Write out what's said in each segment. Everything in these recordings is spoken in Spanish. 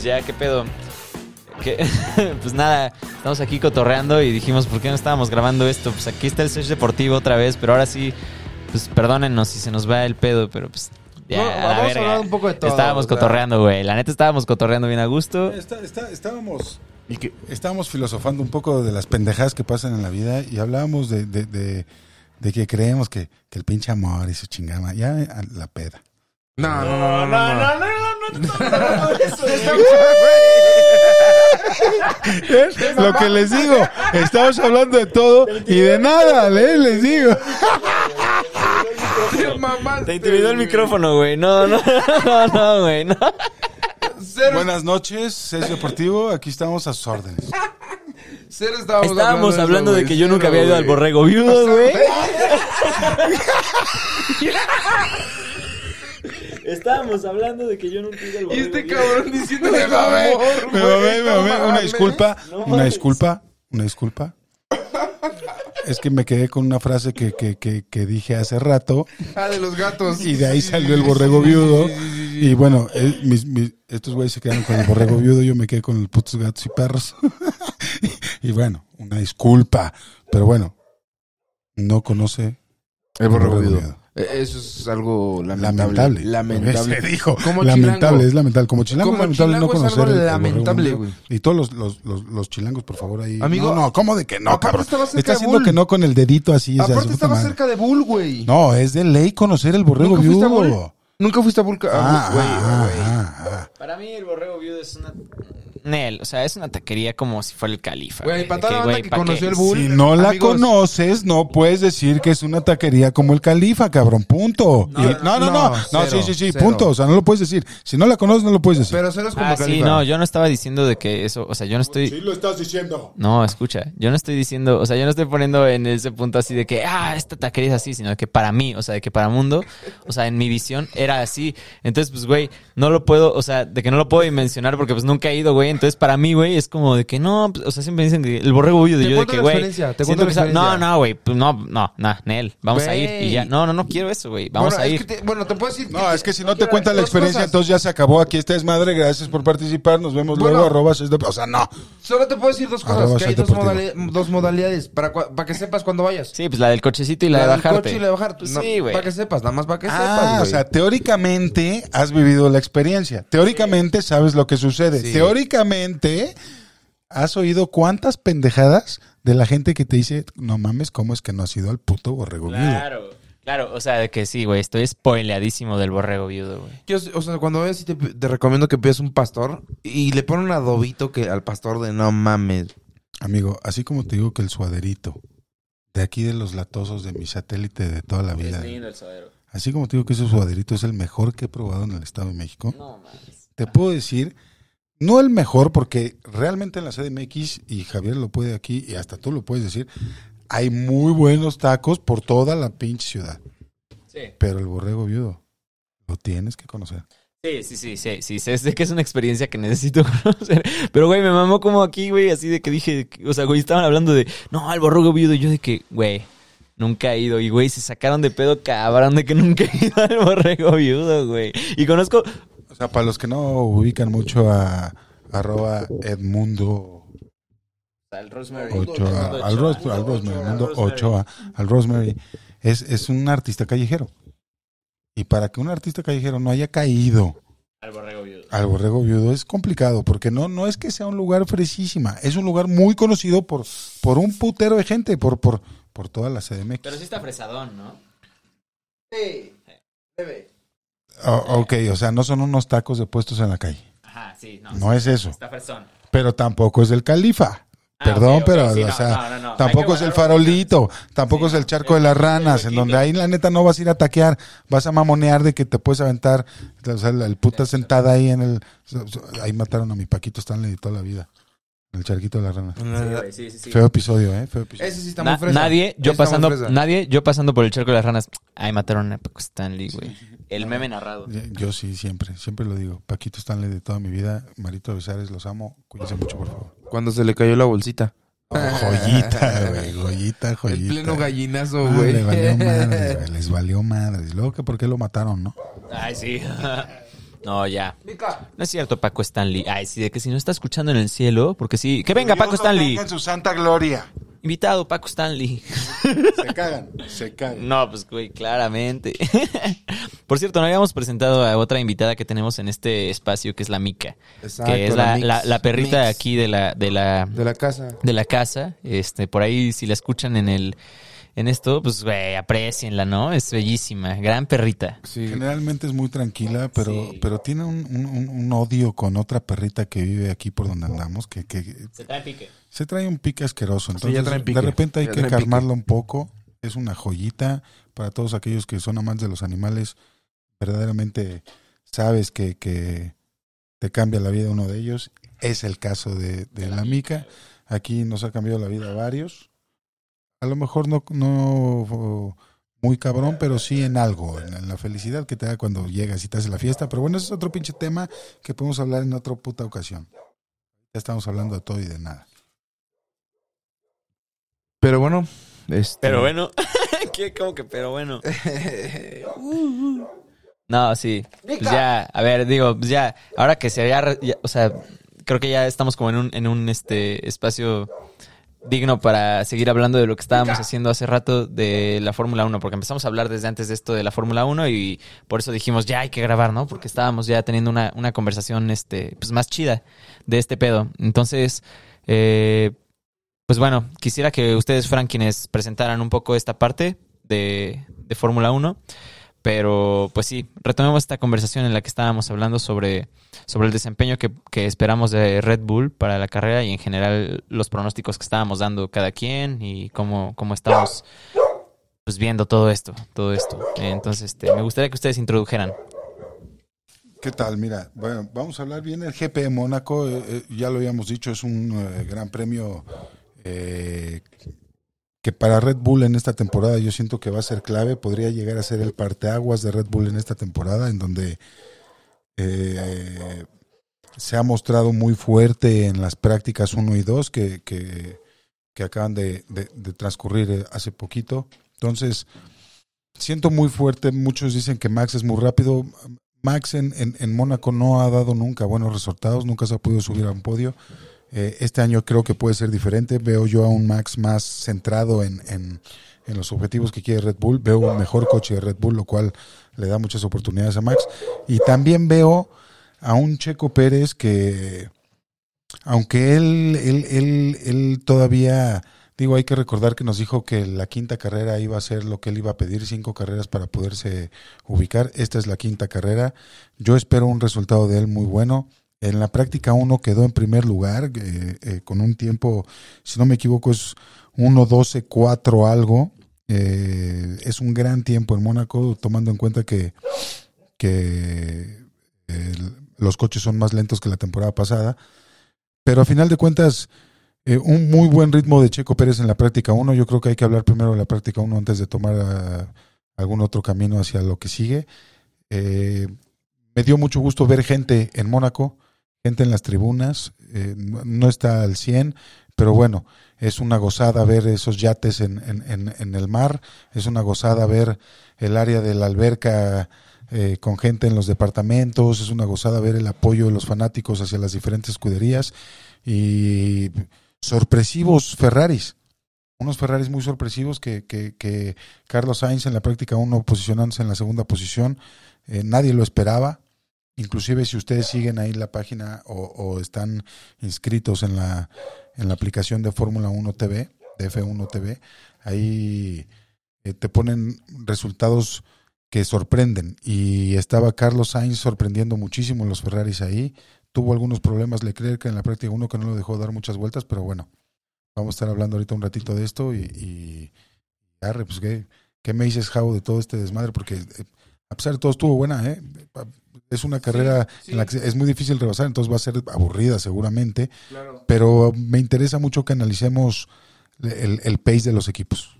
pues ya, ¿qué pedo? ¿Qué? pues nada, estamos aquí cotorreando y dijimos, ¿por qué no estábamos grabando esto? Pues aquí está el Search Deportivo otra vez, pero ahora sí, pues perdónennos si se nos va el pedo, pero pues ya, No, a la vamos a verga. hablar un poco de todo, Estábamos o sea. cotorreando, güey. La neta estábamos cotorreando bien a gusto. Está- está- estábamos, estábamos filosofando un poco de las pendejadas que pasan en la vida y hablábamos de, de, de- de que creemos que, que el pinche amor y su chingada, ya a la peda. No, no, no, no, no. no. Lo que les digo, estamos hablando de todo y de nada, ¿eh? les digo. Te intimidó el micrófono, güey. No, no, no, no, güey. No. Buenas noches, Cés Deportivo, aquí estamos a sus órdenes. cero estábamos, Estábamos eso, hablando de güey, que yo nunca había ido al borrego viudo, güey. Estábamos hablando de que yo nunca he ido al Y este cabrón diciendo Me mamé, me mamé, me mamé. Una disculpa, No una disculpa, una disculpa. Es que me quedé con una frase que, que, que, que dije hace rato Ah, de los gatos. y de ahí salió el borrego viudo. Y bueno, eh, mis- mis- estos güeyes se quedaron con el borrego viudo, yo me quedé con los putos gatos y perros. y bueno, una disculpa. Pero bueno, no conoce El borrego viudo. Eh, Eso es algo lamentable. lamentable. Lamentable. Se dijo, Como lamentable, chilango. es lamentable. Como chilango, Como es lamentable no chilango es conocer algo lamentable, güey. Y todos los, los, los, los chilangos, por favor, ahí. Amigo, no, no, ¿cómo de que no, aparte cabrón? estaba cerca Está de haciendo Bull. que no con el dedito así. o sea, Aparte puta estaba madre. cerca de Bull, güey. No, es de ley conocer el borrego viudo. Nunca fuiste a Bull. Ah, Ah, güey, ah, güey. ah, ah. Para mí el borrego viudo es una... Nel, o sea, es una taquería como si fuera el califa. Güey, de para toda la que, banda güey, que ¿pa' conoció qué? el Bull. Si no la amigos, conoces, no puedes decir que es una taquería como el Califa, cabrón, punto. No, Y- no, no, no, no, no, cero, sí, sí, sí, cero. punto. O sea, no lo puedes decir. Si no la conoces, no lo puedes decir. Pero cero es como Ah, sí, Califa. no, yo no estaba diciendo de que eso, o sea, yo no estoy... lo estás diciendo. No, escucha, yo no estoy diciendo, o sea, yo no estoy poniendo en ese punto así de que, ah, esta taquería es así, sino de que para mí, o sea, de que para Mundo, o sea, en mi visión era así. Entonces, pues, güey, no lo puedo, o sea, de que no lo puedo mencionar porque pues nunca he ido, güey. Entonces, para mí, güey, es como de que no, pues, o sea, siempre dicen que el borrego huyo de Te yo de que, la güey. No, no, güey, pues no, no, nah, Nel, vamos a ir y ya. No, no, no quiero eso, güey, vamos Bueno, a es ir. que te- bueno, te puedo decir. No, es que si no te cuentan la experiencia, cosas. entonces ya se acabó. Aquí está Desmadre, gracias por participar. Nos vemos Bueno. luego, arroba O sea, no. Solo te puedo decir dos cosas. Arroba que hay dos, modali- dos modalidades para, para que sepas cuando vayas. Sí, pues la del cochecito y la, de del bajarte. coche y la de bajar. Pues No, sí, güey. Para que sepas, nada más para que sepas, Ah, güey. o sea, teóricamente has vivido la experiencia. Teóricamente sabes lo que sucede. Sí. Has oído cuántas pendejadas de la gente que te dice, no mames, ¿cómo es que no has ido al puto borrego viudo?" Claro, claro, o sea, de que sí, güey, estoy spoileadísimo del borrego viudo, güey. Yo, o sea, cuando vayas, sí te, te recomiendo que pidas un pastor y le ponen un adobito que al pastor de no mames. Amigo, así como te digo que el suaderito de aquí de los latosos de mi satélite de toda la vida, el suadero. así como te digo que ese suaderito es el mejor que he probado en el Estado de México, No mames. te puedo decir, no el mejor, porque realmente en la CDMX, y Javier lo puede aquí, y hasta tú lo puedes decir, hay muy buenos tacos por toda la pinche ciudad. Sí. Pero el borrego viudo, lo tienes que conocer. Sí, sí, sí, sí, sí, sé, que es una experiencia que necesito conocer. Pero, güey, me mamó como aquí, güey, así de que dije, o sea, güey, estaban hablando de, no, el borrego viudo, y yo de que, güey, nunca he ido. Y, güey, se sacaron de pedo cabrón de que nunca he ido al borrego viudo, güey. Y conozco, O sea, para los que no ubican mucho a arroba Edmundo al Rosemary. Ochoa, al, Ros- al Rosemary, Edmundo Ochoa, al Rosemary, es, es un artista callejero. Y para que un artista callejero no haya caído Al borrego viudo. al borrego viudo es complicado, porque no, no es que sea un lugar fresísima, es un lugar muy conocido por, por un putero de gente, por, por, por toda la CDMX. Pero sí está fresadón, ¿no? Sí, bebé. O- ok, o sea, no son unos tacos de puestos en la calle. Ajá, sí, no. No es eso. Está. Pero tampoco es el califa. Ah, Perdón, pero, sí, o no, sea, no, no, no. Tampoco es el farolito, tampoco Sí, es el charco de las ranas, en donde ahí la neta no vas a ir a taquear, vas a mamonear de que te puedes aventar, o sea, el, el puta sentada ahí en el... Ahí mataron a mi Paquito Stanley toda la vida, en el charquito de. Sí, sí, sí, sí. Feo episodio, ¿eh? Feo episodio. Ese sí está Na- muy fresa. nadie, yo Ese está muy pasando, fresa. nadie, yo pasando por el charco de las ranas. Ay, mataron a Paco Stanley, güey. El meme narrado. Yo- sí, siempre, siempre lo digo. Paquito Stanley de toda mi vida, Marito Besares, los amo, cuídense mucho, por favor. Cuando se le cayó la bolsita. Oh, joyita, güey, joyita, joyita. El pleno gallinazo, Ah, güey. le valió madre, güey, les valió madre. Y luego que por qué lo mataron, ¿no? Ay, sí. No, ya. No es cierto, Paco Stanley. Ay, sí, de que si no está escuchando en el cielo, porque sí. Que venga, Paco Stanley. En su santa gloria. Invitado, Paco Stanley. Se cagan, se cagan. No, pues, güey, claramente. Por cierto, no habíamos presentado a otra invitada que tenemos en este espacio, que es la Mica. Exacto, que es la la, Mix. la- la perrita Mix. aquí de la, de la, De la casa. de la casa. Este, por ahí, si la escuchan en el, en esto, pues, güey, aprecienla, ¿no? Es bellísima. Gran perrita. Sí. Generalmente es muy tranquila, pero, Sí. pero tiene un, un- un- un odio con otra perrita que vive aquí por donde andamos, que, que Se trae pique. Se trae un pique asqueroso. ya Entonces, traen pique. de repente hay Ya que calmarla un poco. Es una joyita para todos aquellos que son amantes de los animales. Verdaderamente sabes que, que te cambia la vida uno de ellos. Es el caso de, de la mica. Aquí nos ha cambiado la vida a varios. A lo mejor no, no muy cabrón, pero sí en algo, en, en la felicidad que te da cuando llegas y te hace la fiesta. Pero bueno, ese es otro pinche tema que podemos hablar en otra puta ocasión. Ya estamos hablando de todo y de nada. Pero bueno, este... Pero bueno. ¿Qué? ¿Cómo que pero bueno? No, sí. Pues ya, a ver, digo, pues ya, ahora que se había, re- ya, o sea, creo que ya estamos como en un, en un este espacio digno para seguir hablando de lo que estábamos haciendo hace rato de la Fórmula 1, porque empezamos a hablar desde antes de esto de la Fórmula 1 y por eso dijimos, ya hay que grabar, ¿no? Porque estábamos ya teniendo una, una conversación este, pues más chida de este pedo. Entonces, eh, pues bueno, quisiera que ustedes fueran quienes presentaran un poco esta parte de, de Fórmula 1. Pero pues sí, retomemos esta conversación en la que estábamos hablando sobre, sobre el desempeño que, que esperamos de Red Bull para la carrera y en general los pronósticos que estábamos dando cada quien y cómo, cómo estamos pues viendo todo esto, todo esto. Entonces, este, me gustaría que ustedes introdujeran. ¿Qué tal? Mira, bueno, vamos a hablar bien el GP de Mónaco. eh, eh, ya lo habíamos dicho, es un eh, gran premio eh, que para Red Bull en esta temporada yo siento que va a ser clave. Podría llegar a ser el parteaguas de Red Bull en esta temporada, en donde eh, se ha mostrado muy fuerte en las prácticas 1 y 2 que, que, acaban de transcurrir eh, hace poquito. Entonces, siento muy fuerte. Muchos dicen que Max es muy rápido. Max en, en, en Mónaco no ha dado nunca buenos resultados, nunca se ha podido subir a un podio. Eh, este año creo que puede ser diferente. Veo yo a un Max más centrado en, en, en los objetivos que quiere Red Bull. Veo un mejor coche de Red Bull, lo cual le da muchas oportunidades a Max. Y también veo a un Checo Pérez que, aunque él, él, él, él todavía, digo, hay que recordar que nos dijo que la quinta carrera iba a ser lo que él iba a pedir, cinco carreras para poderse ubicar. Esta es la quinta carrera. Yo espero un resultado de él muy bueno. En la práctica 1 quedó en primer lugar eh, eh, con un tiempo, si no me equivoco, es 1.12.4 algo. Eh, es un gran tiempo en Mónaco, tomando en cuenta que, los coches son más lentos que la temporada pasada. Pero a final de cuentas, un muy buen ritmo de Checo Pérez en la práctica 1. Yo creo que hay que hablar primero de la práctica 1 antes de tomar ah, algún otro camino hacia lo que sigue. Me dio mucho gusto ver gente en Mónaco, gente en las tribunas. eh, no, está al 100, pero bueno, es una gozada ver esos yates en, en, en, en el mar. Es una gozada ver el área de la alberca eh, con gente en los departamentos. Es una gozada ver el apoyo de los fanáticos hacia las diferentes escuderías. Y sorpresivos Ferraris. Unos Ferraris muy sorpresivos que, que, que Carlos Sainz en la práctica 1 posicionándose en la segunda posición. Eh, nadie lo esperaba. Inclusive si ustedes siguen ahí la página o, o están inscritos en la, en la aplicación de Fórmula 1 TV, de F1 TV, ahí eh, te ponen resultados que sorprenden. Y estaba Carlos Sainz sorprendiendo muchísimo los Ferraris ahí. Tuvo algunos problemas Leclerc en la práctica 1 que no lo dejó dar muchas vueltas, pero bueno, vamos a estar hablando ahorita un ratito de esto y, arre, pues ¿qué, qué me dices, Javo, de todo este desmadre, porque eh, a pesar de todo estuvo buena, ¿eh? Es una carrera en la que es muy difícil rebasar, entonces va a ser aburrida seguramente, Claro. pero me interesa mucho que analicemos el, el pace de los equipos.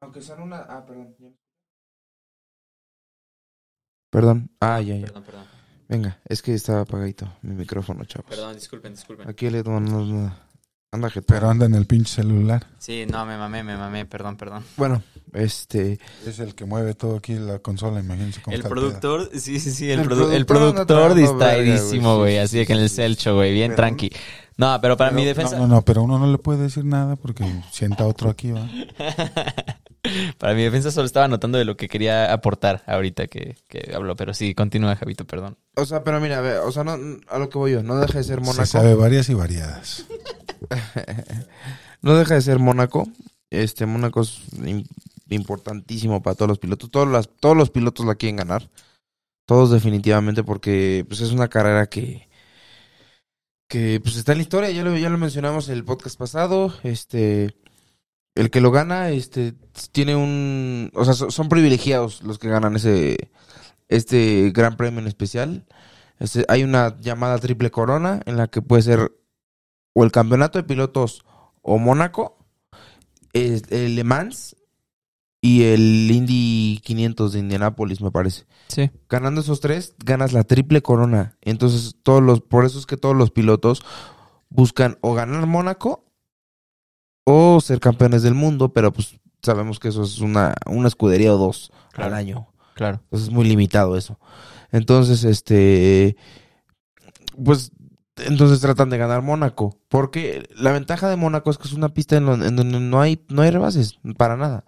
Aunque sean una... Ah, perdón. Perdón. Ah, ya, ya. Perdón, perdón. Venga, es que estaba apagadito mi micrófono, chavos. Perdón, disculpen, disculpen. Aquí le no, no. Anda, jetón. Pero anda en el pinche celular. Sí, no, me mamé, me mamé, perdón, perdón. Bueno, este... Es el que mueve todo aquí la consola, imagínense cómo El está productor, sí, sí, sí, el, El produ- productor distraidísimo, güey, güey, sí, así sí, de que en el. Celcho, güey, bien Pero- tranqui. No, pero para mi pedo. defensa, No, no, no, pero uno no le puede decir nada porque sienta otro aquí, ¿va? para mi defensa solo estaba notando de lo que quería aportar ahorita que, que habló, pero sí, continúa, Javito, perdón. O sea, pero mira, a ver, o sea, no, a lo que voy yo, no deja de ser Mónaco. Se sabe varias y variadas. No deja de ser Mónaco. Este, Mónaco es im- importantísimo para todos los pilotos. Todos, todos los pilotos la quieren ganar. Todos definitivamente porque pues, es una carrera que, que pues, está en la historia. Ya lo, ya lo mencionamos en el podcast pasado. Este, el que lo gana este, tiene un... O sea, so- son privilegiados los que ganan ese este gran premio en especial. Este, hay una llamada triple corona en la que puede ser o el campeonato de pilotos o Mónaco, el, el Le Mans y el Indy 500 de Indianápolis, me parece. Sí. Ganando esos tres, ganas la triple corona. Entonces, todos los, por eso es que todos los pilotos buscan o ganar Mónaco o ser campeones del mundo, pero pues sabemos que eso es una, una escudería o dos Claro. al año. Claro. Entonces es muy limitado eso. Entonces, este. Pues. Entonces tratan de ganar Mónaco. Porque la ventaja de Mónaco es que es una pista en, donde no hay, no hay rebases. Para nada.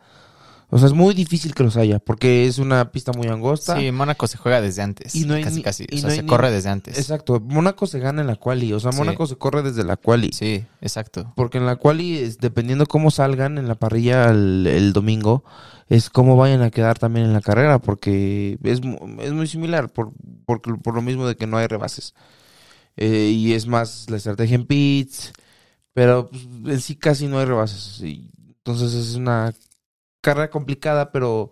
O sea, es muy difícil que los haya. Porque es una pista muy angosta. Sí, Mónaco se juega desde antes. Y no hay casi, ni- casi. y O sea, no se ni- corre desde antes. Exacto. Mónaco se gana en la quali. O sea, Sí. Mónaco se corre desde la quali. Sí, exacto. Porque en la quali, es, dependiendo cómo salgan en la parrilla el, el domingo, es cómo vayan a quedar también en la carrera, porque es, es muy similar, por, por, por lo mismo de que no hay rebases. Eh, y es más la estrategia en pits, pero pues, en sí casi no hay rebases. Y entonces es una carrera complicada, pero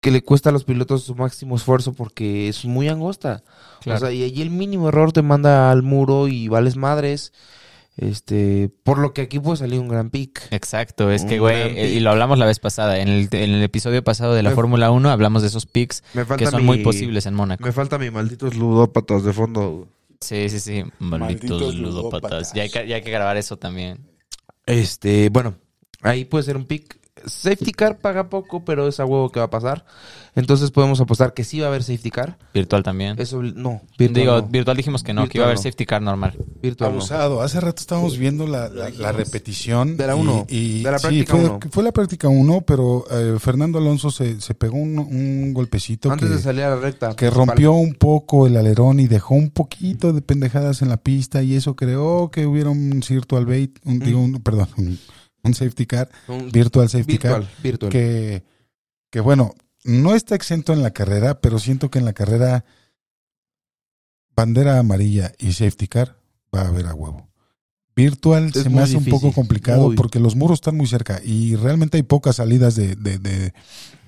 que le cuesta a los pilotos su máximo esfuerzo porque es muy angosta. Claro. O sea, y allí el mínimo error te manda al muro y vales madres. Este, por lo que aquí puede salir un gran pick. Exacto, es que, güey, y lo hablamos la vez pasada. En el, en el episodio pasado de la Fórmula 1 hablamos de esos picks que son muy posibles en Mónaco. Me falta mi malditos ludópatas de fondo. Sí, sí, sí. Malditos Malditos ludópatas. ludópatas. Ya hay, que, ya hay que grabar eso también. Este, bueno, ahí puede ser un pick. Safety car paga poco, pero es a huevo que va a pasar. Entonces podemos apostar que sí va a haber safety car. Virtual también. Eso no, virtual Digo, no. virtual dijimos que no, que iba a haber no. safety car normal. Virtual no. Abusado. Hace rato estábamos viendo la, la- la repetición. De la y- uno, y- de la sí, práctica fue, uno. fue la práctica 1, pero eh, Fernando Alonso se, se pegó un, un golpecito Antes que, de salir a la recta. que principal. rompió un poco el alerón y dejó un poquito de pendejadas en la pista y eso creó que hubiera un virtual bait, un, digo, un- perdón, un, un safety car, Un- virtual safety virtual, car, virtual. que, que bueno, no está exento en la carrera, pero siento que en la carrera bandera amarilla y safety car va a haber a huevo. Virtual Es se me hace un poco complicado muy. porque los muros están muy cerca y realmente hay pocas salidas de, de, de,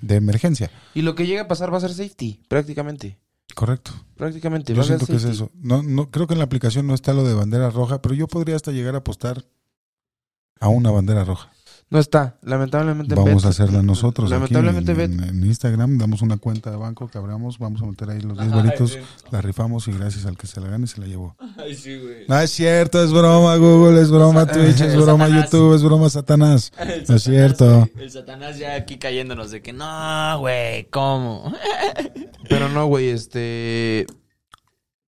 de emergencia. Y lo que llega a pasar va a ser safety, prácticamente. Correcto. Prácticamente. Yo va a ser siento que es eso. No, no, creo que en la aplicación no está lo de bandera roja, pero yo podría hasta llegar a apostar a una bandera roja. No está, lamentablemente. en Vamos a hacerla nosotros. aquí Lamentablemente en, Bet- en- en Instagram damos una cuenta de banco que abramos, vamos a meter ahí los 10 varitos, la rifamos y gracias al que se la gane se la llevó. No es cierto, es broma Google, es broma Twitch, es broma Satanás. YouTube, es broma Satanás. No es cierto. El Satanás ya aquí cayéndonos de que no, güey, ¿cómo? Pero no, güey, este.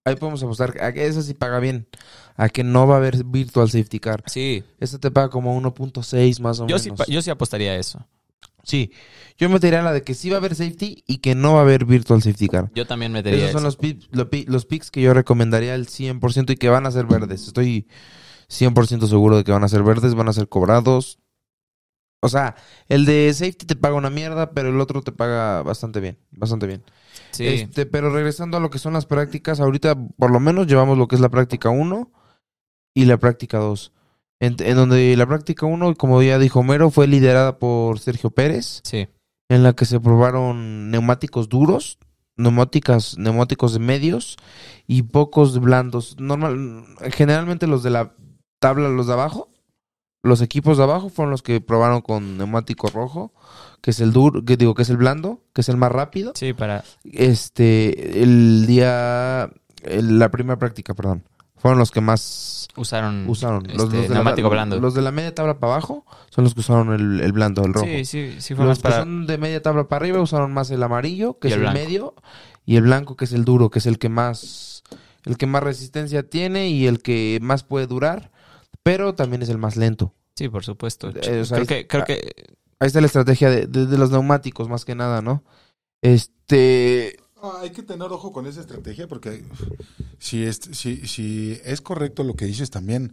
Ahí podemos apostar. A que esa sí paga bien. A que no va a haber virtual safety car. Sí, Esta te paga como 1.6 más o yo sí, menos. pa- yo sí apostaría a eso. Sí. Yo metería la de que sí va a haber safety y que no va a haber virtual safety car. Yo también metería Esos son eso. los, pi- lo pi- los picks que yo recomendaría al 100% y que van a ser verdes. Estoy 100% seguro de que van a ser verdes, van a ser cobrados. O sea, el de safety te paga una mierda, pero el otro te paga bastante bien. Bastante bien. Sí, Este, pero regresando a lo que son las prácticas, ahorita por lo menos llevamos lo que es la práctica 1 y la práctica 2. En, en donde la práctica 1, como ya dijo Homero, fue liderada por Sergio Pérez, sí. en la que se probaron neumáticos duros, neumáticas, neumáticos de medios y pocos blandos. Normal, generalmente los de la tabla, los de abajo, los equipos de abajo fueron los que probaron con neumático rojo, que es el duro, que digo que es el blando, que es el más rápido Sí, para... este el día el- la primera práctica perdón fueron los que más Usaron, usaron. este, Los, los de neumático la, blando. Los de la media tabla para abajo son los que usaron el, el blando, el rojo. Sí, sí, sí fue Los más que son de media tabla para arriba usaron más el amarillo, que Y es el medio, y el blanco, que es el duro, que es el que más el que más resistencia tiene y el que más puede durar, pero también es el más lento. Sí, por supuesto. Eh, o sea, creo ahí- que, creo que Ahí está la estrategia de, de- de los neumáticos, más que nada, ¿no? Este. Ah, hay que tener ojo con esa estrategia porque si es, si, si es correcto lo que dices también,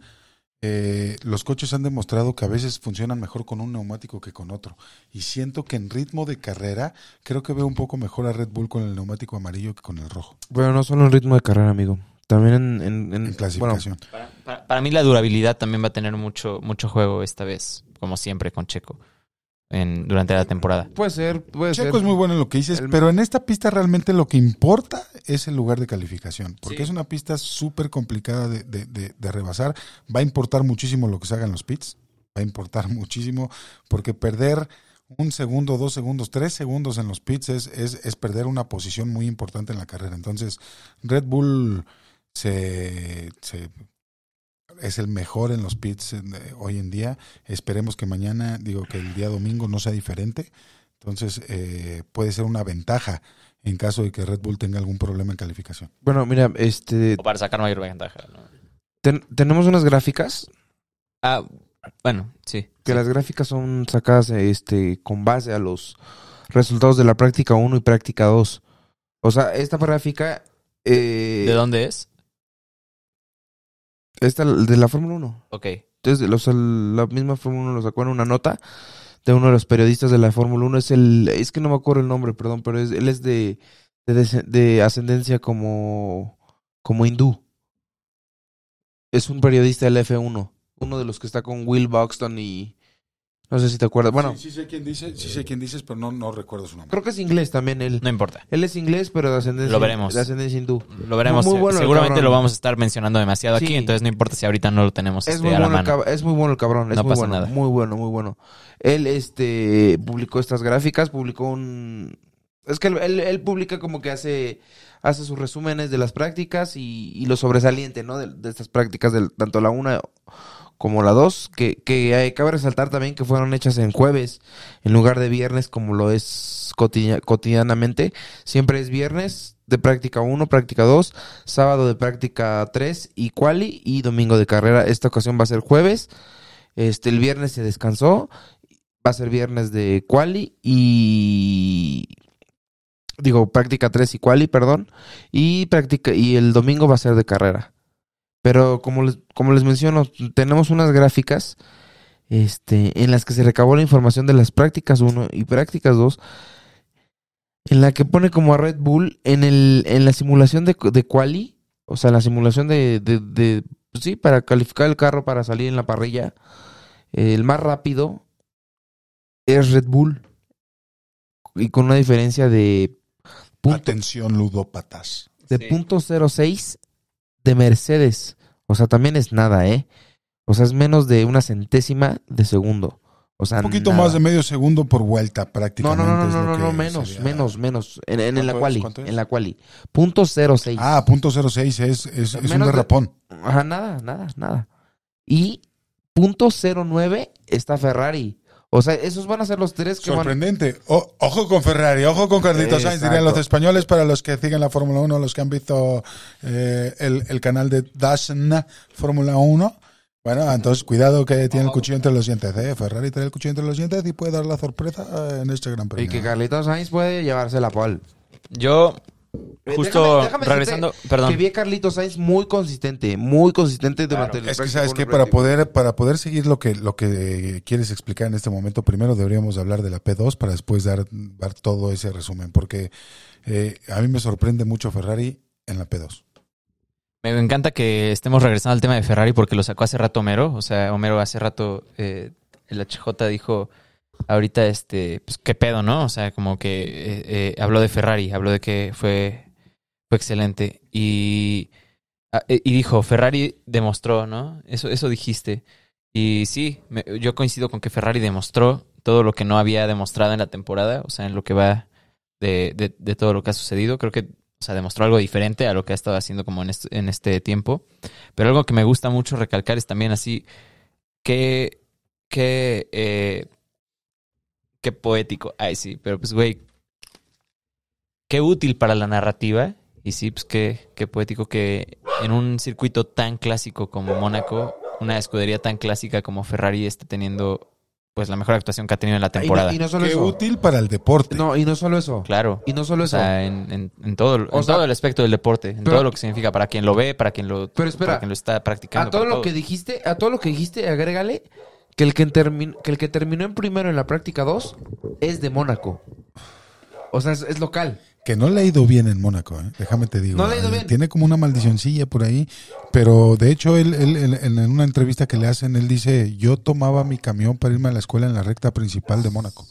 eh, los coches han demostrado que a veces funcionan mejor con un neumático que con otro. Y siento que en ritmo de carrera creo que veo un poco mejor a Red Bull con el neumático amarillo que con el rojo Bueno, no solo en ritmo de carrera, amigo. También en. en- en- en clasificación. para, para- para mí la durabilidad también va a tener mucho, mucho juego esta vez, como siempre con Checo, en, durante la temporada. puede ser, puede Checo ser. es muy bueno en lo que dices, El- pero en esta pista realmente lo que importa es el lugar de calificación, porque Sí. es una pista súper complicada de, de- de- de rebasar. Va a importar muchísimo lo que se haga en los pits, va a importar muchísimo, porque perder un segundo, dos segundos, tres segundos en los pits es, es, es perder una posición muy importante en la carrera. Entonces, Red Bull se, se- es el mejor en los pits en- eh, hoy en día. Esperemos que mañana, digo que el día domingo no sea diferente. Entonces, eh, puede ser una ventaja en caso de que Red Bull tenga algún problema en calificación. Bueno, mira, este. O para sacar mayor ventaja. ¿no? ten- tenemos unas gráficas Ah, bueno, sí. que sí. las gráficas son sacadas este con base a los resultados de la práctica 1 y práctica 2. O sea, esta gráfica eh, ¿De dónde es? Esta de la Fórmula 1. Ok. Entonces, los, la misma Fórmula 1 lo sacó en una nota de uno de los periodistas de la Fórmula 1. Es el es que no me acuerdo el nombre, perdón, pero es, él es de, de, de ascendencia como como hindú. Es un periodista del F1, uno de los que está con Will Buxton y no sé si te acuerdas. Bueno, sí, sí sé quién dice, sí sé quién dices, pero no, no recuerdo su nombre. creo que es inglés también él. No importa. Él es inglés, pero de ascendencia, Lo veremos. de ascendencia hindú. Lo veremos. Muy bueno el Seguramente cabrón. lo vamos a estar mencionando demasiado aquí, entonces no importa si ahorita no lo tenemos Es este, muy, a la bueno el mano. cab- es muy bueno el cabrón, es No muy pasa bueno, nada. muy bueno, muy bueno. Él este publicó estas gráficas, publicó un es que él, él- él publica como que hace hace sus resúmenes de las prácticas y, y lo sobresaliente, ¿no? De, de estas prácticas del tanto la una como la dos, que, que cabe resaltar también que fueron hechas en jueves en lugar de viernes como lo es cotidia- cotidianamente. Siempre es viernes de práctica 1, práctica 2, sábado de práctica 3 y quali y domingo de carrera. Esta ocasión va a ser jueves. Este el viernes se descansó, va a ser viernes de quali y digo práctica 3 y quali, perdón, y práctica y el domingo va a ser de carrera. Pero como les, como les menciono, tenemos unas gráficas este, en las que se recabó la información de las prácticas 1 y prácticas 2, en la que pone como a Red Bull en, el, en la simulación de, de quali, o sea, la simulación de, de, de- pues sí, para calificar el carro para salir en la parrilla, el más rápido es Red Bull. Y con una diferencia de punto, Atención, ludópatas. de Sí. punto .06 de Mercedes. O sea, también es nada, ¿eh? O sea, es menos de una centésima de segundo. O sea, Un poquito nada. más de medio segundo por vuelta, No, prácticamente. no, no, no, no, no, que menos, sería- menos, menos. En, en, en la quali, en la quali. Punto 06. Ah, punto 06 es, es, es un de- derrapón. Ajá, nada, nada, nada. Y punto 09 está Ferrari. O sea, esos van a ser los tres que van. Sorprendente. Ojo con Ferrari, ojo con Carlitos Sainz, dirían los españoles para los que siguen la Fórmula 1, los que han visto eh, el, el canal de Dashn Fórmula 1. Bueno, entonces cuidado que tiene el cuchillo entre los dientes. ¿eh? Ferrari tiene el cuchillo entre los dientes y puede dar la sorpresa eh, en este gran Y premio. que Carlitos Sainz puede llevarse la pole. Yo, justo déjame- déjame regresando, decirte perdón. Que vi a Carlitos Sainz muy consistente, muy consistente durante el Es que sabes que para poder para poder seguir lo que lo que quieres explicar en este momento, primero deberíamos hablar de la P2 para después dar, dar todo ese resumen, porque eh, a mí me sorprende mucho Ferrari en la P2. Me encanta que estemos regresando al tema de Ferrari porque lo sacó hace rato Homero. O sea, Homero hace rato, eh, el HJ dijo ahorita, este, pues qué pedo, ¿no? O sea, como que eh, eh, habló de Ferrari, habló de que fue, fue excelente. Y, ah, eh, y dijo, Ferrari demostró, ¿no? Eso, eso dijiste. Y sí, yo coincido con que Ferrari demostró todo lo que no había demostrado en la temporada, o sea, en lo que va de, de, todo lo que ha sucedido. Creo que, o sea, demostró algo diferente a lo que ha estado haciendo como en este, en este tiempo. Pero algo que me gusta mucho recalcar es también así, que, que, qué poético. Ay, sí, pero pues, güey, qué útil para la narrativa. Y sí, pues qué, qué poético que en un circuito tan clásico como Mónaco, una escudería tan clásica como Ferrari esté teniendo pues la mejor actuación que ha tenido en la Y no- temporada. Y no, solo Qué eso. útil para el deporte. No, y no solo eso. Claro. Y no solo O eso. sea, en, en- en todo, en O sea, todo el aspecto del deporte, en pero- todo lo que significa para quien lo ve, para quien lo, Pero espera, para quien lo está practicando. a todo lo que dijiste, a todo lo que dijiste, agrégale que el que, que el que terminó en primero en la práctica 2 es de Mónaco. O sea, es, es local. Que no le ha ido bien en Mónaco, ¿eh? déjame te digo. No le ha ido bien. Tiene como una maldicioncilla por ahí, pero de hecho él, él- él- en en una entrevista que le hacen, él dice, yo tomaba mi camión para irme a la escuela en la recta principal de Mónaco.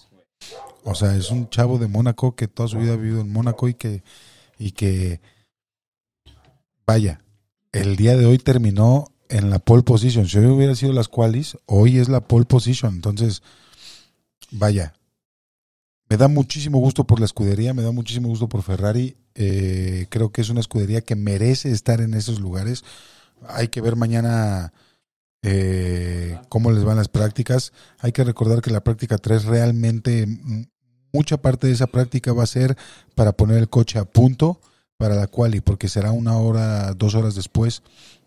O sea, es un chavo de Mónaco que toda su vida ha vivido en Mónaco y que, y que, vaya, el día de hoy terminó en la pole position. Si hoy hubiera sido las qualis, hoy es la pole position. Entonces, vaya, me da muchísimo gusto por la escudería, me da muchísimo gusto por Ferrari. Eh, creo que es una escudería que merece estar en esos lugares. Hay que ver mañana eh, cómo les van las prácticas. Hay que recordar que la práctica 3 realmente, mm, mucha parte de esa práctica va a ser para poner el coche a punto para la quali, porque será una hora, dos horas después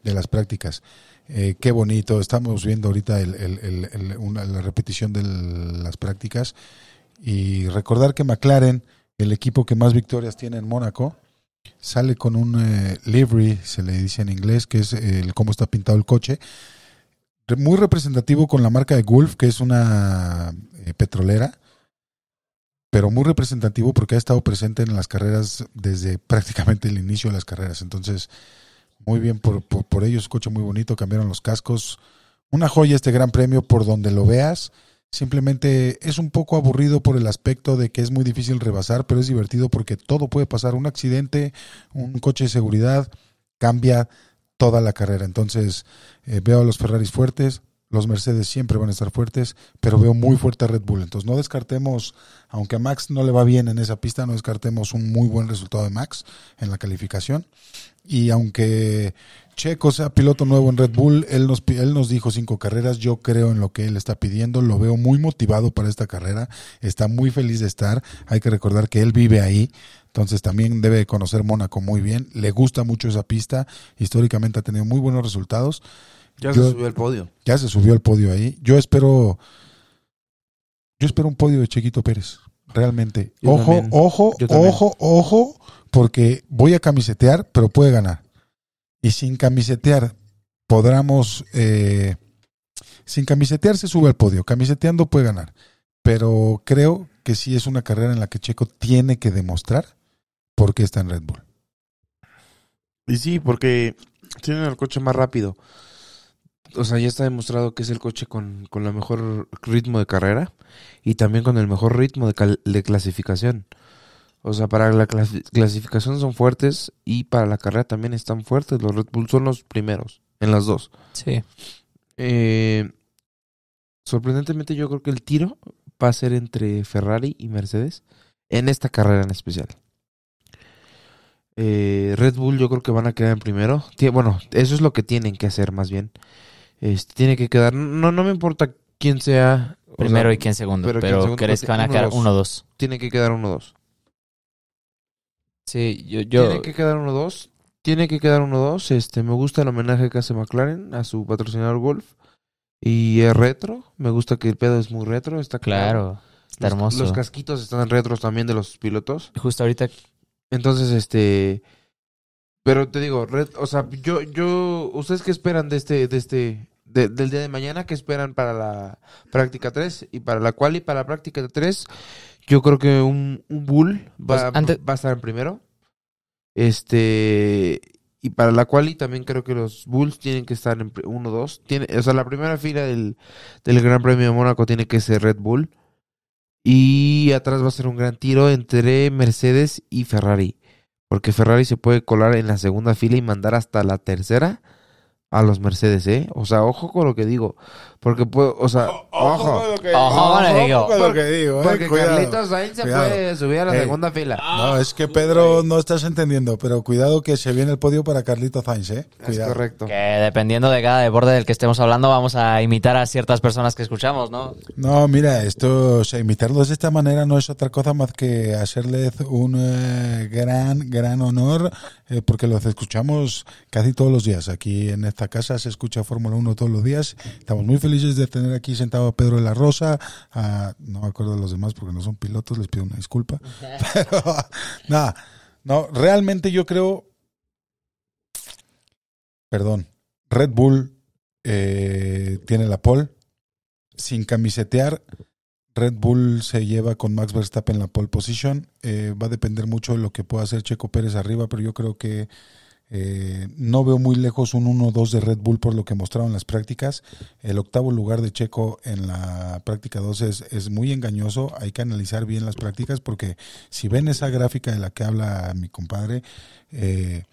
de las prácticas. Eh, qué bonito, estamos viendo ahorita el- la repetición de las prácticas y recordar que McLaren, el equipo que más victorias tiene en Mónaco, sale con un eh, livery, se le dice en inglés, que es el cómo está pintado el coche, muy representativo con la marca de Gulf, que es una eh, petrolera, pero muy representativo porque ha estado presente en las carreras desde prácticamente el inicio de las carreras. Entonces, muy bien por, por, por ellos, coche muy bonito, cambiaron los cascos. Una joya este gran premio por donde lo veas. Simplemente es un poco aburrido por el aspecto de que es muy difícil rebasar, pero es divertido porque todo puede pasar. Un accidente, un coche de seguridad, cambia toda la carrera. Entonces eh, veo a los Ferraris fuertes, los Mercedes siempre van a estar fuertes, pero veo muy fuerte a Red Bull. Entonces no descartemos, aunque a Max no le va bien en esa pista, no descartemos un muy buen resultado de Max en la calificación. Y aunque Checo sea piloto nuevo en Red Bull, él nos, él nos dijo cinco carreras, yo creo en lo que él está pidiendo, lo veo muy motivado para esta carrera, está muy feliz de estar, hay que recordar que él vive ahí, entonces también debe de conocer Mónaco muy bien, le gusta mucho esa pista, históricamente ha tenido muy buenos resultados, Ya Yo- se subió al podio. ya se subió al podio ahí, yo espero, yo espero un podio de Chequito Pérez, realmente, Yo ojo, también. ojo, ojo, ojo, porque voy a camisetear, pero puede ganar. Y sin camisetear, podamos. eh, sin camisetear se sube al podio. Camiseteando puede ganar. Pero creo que sí es una carrera en la que Checo tiene que demostrar por qué está en Red Bull. Y sí, porque tienen el coche más rápido. O sea, ya está demostrado que es el coche con, con el mejor ritmo de carrera y también con el mejor ritmo de clasificación. O sea, para la clasi- clasificación son fuertes y para la carrera también están fuertes. Los Red Bull son los primeros en las dos. Sí. Eh, sorprendentemente yo creo que el tiro va a ser entre Ferrari y Mercedes en esta carrera en especial. Eh, Red Bull yo creo que van a quedar en primero. Bueno, eso es lo que tienen que hacer más bien. Este, tiene que quedar. No, no me importa quién sea. Primero sea, y quién segundo. pero Pero, quién segundo, crees que van a uno, quedar dos. 1-2. Tiene que quedar uno dos. Sí, yo, yo Tiene que quedar uno dos. Tiene que quedar uno dos. Este, me gusta el homenaje que hace McLaren a su patrocinador Golf. Y es retro. Me gusta que el pedo es muy retro. Está claro, está Los- hermoso. Los casquitos están retros también de los pilotos. Justo ahorita Entonces, este. Pero te digo, Red, o sea, yo, yo, ¿ustedes qué esperan de este, de este, de- del día de mañana? ¿Qué esperan para la práctica 3? Y para la cual y para la práctica 3, yo creo que un, un Bull va, Pues, antes- va a estar en primero. Este, y para la quali también creo que los Bulls tienen que estar en 1-2. Tiene, o sea, la primera fila del, del Gran Premio de Mónaco tiene que ser Red Bull. Y atrás va a ser un gran tiro entre Mercedes y Ferrari. Porque Ferrari se puede colar en la segunda fila y mandar hasta la tercera a los Mercedes, ¿eh? O sea, ojo con lo que digo. Porque, puedo, o sea, ojo. con lo que Ojo con lo que digo. con lo que digo, eh, Porque cuidado. Carlitos Sainz se Cuidado. puede subir a la Ey. segunda fila. No, es que Pedro no estás entendiendo, pero cuidado que se viene el podio para Carlito Sainz, ¿eh? Es Cuidado. correcto. Que dependiendo de cada deporte del que estemos hablando, vamos a imitar a ciertas personas que escuchamos, ¿no? No, mira, esto, o sea, imitarlos de esta manera no es otra cosa más que hacerles un eh, gran, gran honor, eh, porque los escuchamos casi todos los días. Aquí en esta casa se escucha Fórmula 1 todos los días. Estamos muy felices de tener aquí sentado a Pedro de la Rosa, a, no me acuerdo de los demás porque no son pilotos, les pido una disculpa. Pero, nada, no, realmente yo creo, perdón, Red Bull eh, tiene la pole sin camisetear, Red Bull se lleva con Max Verstappen la pole position. Eh, va a depender mucho de lo que pueda hacer Checo Pérez arriba, pero yo creo que eh, no veo muy lejos un 1-2 de Red Bull por lo que mostraron las prácticas. El octavo lugar de Checo en la práctica 2 es, es muy engañoso. Hay que analizar bien las prácticas porque si ven esa gráfica de la que habla mi compadre, eh,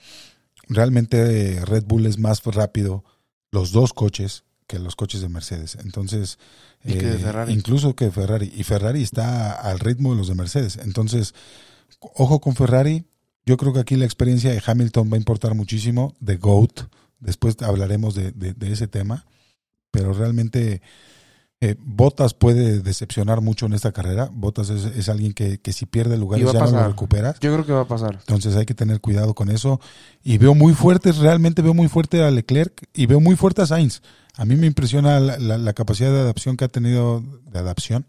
realmente eh, Red Bull es más rápido los dos coches que los coches de Mercedes. Entonces, Y que de eh, incluso que Ferrari. Y Ferrari está al ritmo de los de Mercedes. Entonces, ojo con Ferrari. Yo creo que aquí la experiencia de Hamilton va a importar muchísimo, de GOAT. Después hablaremos de, de- de ese tema. Pero realmente eh, Bottas puede decepcionar mucho en esta carrera. Bottas es, es alguien que, que si pierde lugares ya no lo recuperas. Yo creo que va a pasar. Entonces hay que tener cuidado con eso. Y veo muy fuerte, realmente veo muy fuerte a Leclerc y veo muy fuerte a Sainz. A mí me impresiona la, la- la capacidad de adaptación que ha tenido, de adaptación,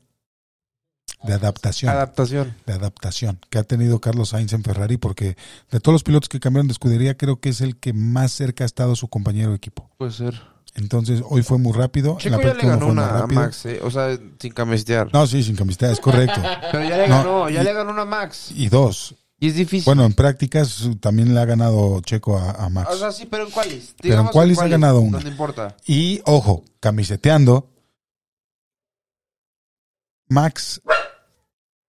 de adaptación, Adaptación. de adaptación que ha tenido Carlos Sainz en Ferrari, porque de todos los pilotos que cambiaron de escudería, creo que es el que más cerca ha estado su compañero de equipo. Puede ser. Entonces hoy fue muy rápido. Checo la ya le ganó una a. Max, eh, o sea, sin camisetear. No, sí, sin camiseta, es correcto. Pero ya le No, ganó, ya y- le ganó una a Max. Y dos. Y es difícil. Bueno, en prácticas también le ha ganado Checo a, a Max. o sea, sí, pero en cuáles. Pero en cuáles ha ganado una. No importa. Y ojo, camiseteando. Max.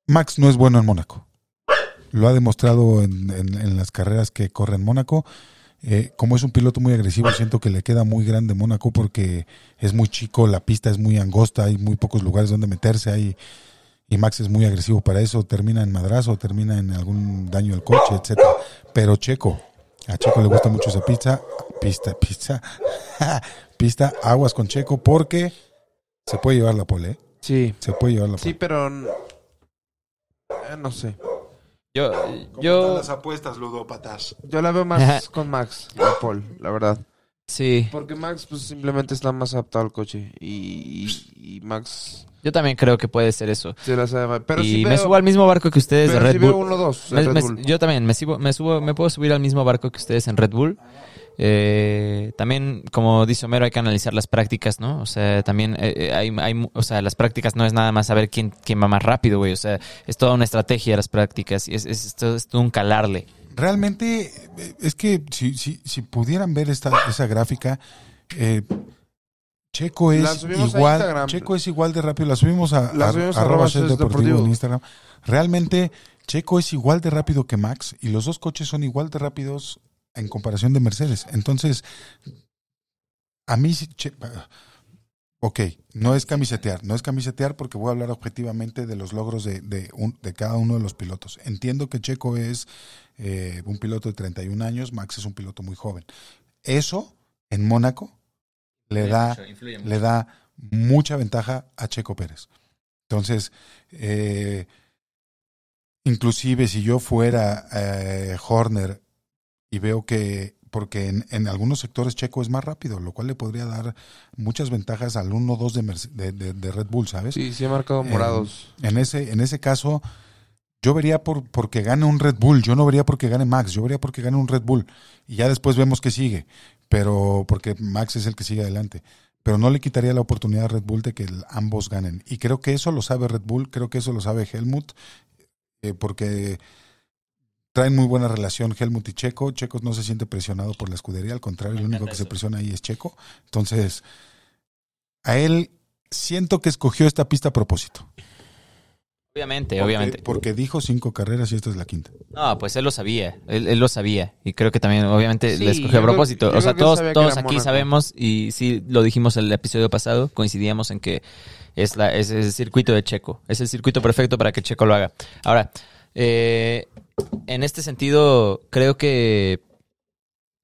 Max no es bueno en Mónaco. Lo ha demostrado en, en- en las carreras que corre en Mónaco. Eh, como es un piloto muy agresivo, siento que le queda muy grande Mónaco porque es muy chico, la pista es muy angosta, hay muy pocos lugares donde meterse. Hay, y Max es muy agresivo para eso. Termina en madrazo, termina en algún daño al coche, etcétera. Pero Checo, a Checo le gusta mucho esa pizza, pista, pizza, pista, aguas con Checo porque se puede llevar la pole, ¿eh? Sí. se puede llevar la pole. Sí, pero... eh, no sé. Yo, yo, apuestas ludópatas? Yo la veo más con Max, la Paul, la verdad. sí, Porque Max pues simplemente está más adaptado al coche. Y, y- y Max yo también creo que puede ser eso. se la sabe más. Pero y sí me veo, subo al mismo barco que ustedes de Red sí Bull. veo uno dos en Me- Red me- Bull. yo también me subo, me subo, me puedo subir al mismo barco que ustedes en Red Bull. Eh, también, como dice Homero, hay que analizar las prácticas, ¿no? O sea, también eh, eh, hay, hay o sea, las prácticas no es nada más saber quién, quién va más rápido, güey. O sea, es toda una estrategia las prácticas y es, es, es todo, es todo un calarle. Realmente, eh, es que si, si, si pudieran ver esta, esa gráfica, eh, Checo es a igual. Checo es igual de rápido. La subimos a, La a- subimos a arroba arroba Set Deportivo Deportivo. en Instagram. Realmente, Checo es igual de rápido que Max y los dos coches son igual de rápidos en comparación de Mercedes. Entonces, a mí, ok, no es camisetear, no es camisetear porque voy a hablar objetivamente de los logros de, de, un- de cada uno de los pilotos. Entiendo que Checo es eh, un piloto de 31 años, Max es un piloto muy joven. Eso, en Mónaco, le da, le da mucha ventaja a Checo Pérez. Entonces, eh, inclusive si yo fuera eh, Horner y veo que, porque en, en algunos sectores Checo es más rápido, lo cual le podría dar muchas ventajas al 1-2 de, Merce- de, de- de Red Bull, ¿sabes? Sí, sí ha marcado morados. En ese, en ese caso, yo vería por porque gane un Red Bull, yo no vería porque gane Max, yo vería porque gane un Red Bull. Y ya después vemos que sigue, pero porque Max es el que sigue adelante. Pero no le quitaría la oportunidad a Red Bull de que ambos ganen. Y creo que eso lo sabe Red Bull, creo que eso lo sabe Helmut, eh, porque traen muy buena relación Helmut y Checo. Checo no se siente presionado por la escudería, al contrario, el único que se presiona ahí es Checo. Entonces, a él siento que escogió esta pista a propósito. Obviamente, Porque- obviamente. Porque dijo cinco carreras y esta es la quinta. No, pues él lo sabía, él, él lo sabía y creo que también obviamente Sí, le escogió a propósito. O sea, todos, todos aquí sabemos y sí lo dijimos el episodio pasado, coincidíamos en que es, la, es el circuito de Checo, es el circuito perfecto para que Checo lo haga. Ahora, eh, en este sentido, creo que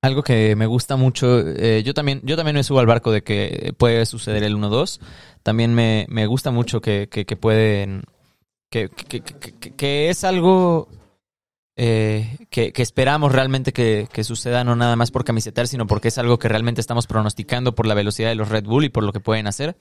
algo que me gusta mucho, eh, yo también yo también me subo al barco de que puede suceder el 1-2. También me, me gusta mucho que, que, pueden... Que, que, es algo eh, que, esperamos realmente que, suceda, no nada más por camisetar, sino porque es algo que realmente estamos pronosticando por la velocidad de los Red Bull y por lo que pueden hacer.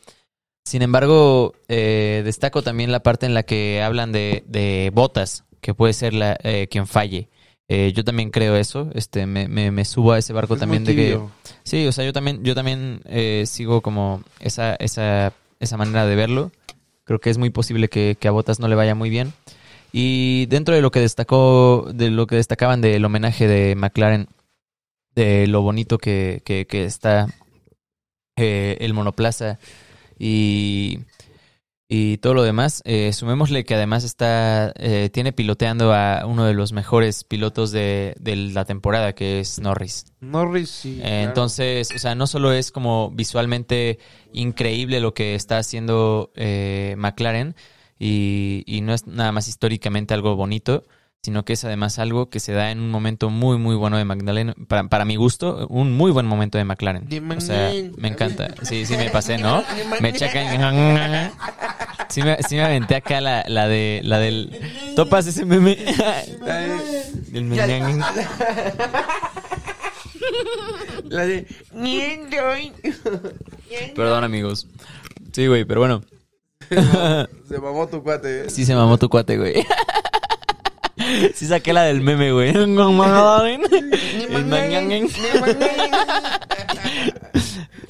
Sin embargo, eh, destaco también la parte en la que hablan de botas, que puede ser la, eh, quien falle. Eh, yo también creo eso, este, me, me, me subo a ese barco Es también de que... Sí, o sea, yo también, yo también eh, sigo como esa, esa, esa manera de verlo. Creo que es muy posible que, que a Botas no le vaya muy bien. Y dentro de lo que destacó, de lo que destacaban del homenaje de McLaren, de lo bonito que, que, que está eh, el monoplaza y, y todo lo demás, eh, sumémosle que además está eh, tiene piloteando a uno de los mejores pilotos de, de la temporada, que es Norris. Norris sí. Eh, claro. Entonces, o sea, no solo es como visualmente increíble lo que está haciendo eh, McLaren y, y no es nada más históricamente algo bonito, sino que es además algo que se da en un momento muy, muy bueno de McLaren. Para, para mi gusto, un muy buen momento de McLaren. De O sea, me encanta. Sí, sí me pasé, ¿no? Me checan. Sí me, sí me aventé acá la, la de la del topas ese meme. Del meñang. La de. Perdón, amigos. Sí, güey, pero bueno. Se mamó tu cuate. eh. Sí se mamó tu cuate, güey. Sí saqué la del meme, güey. El.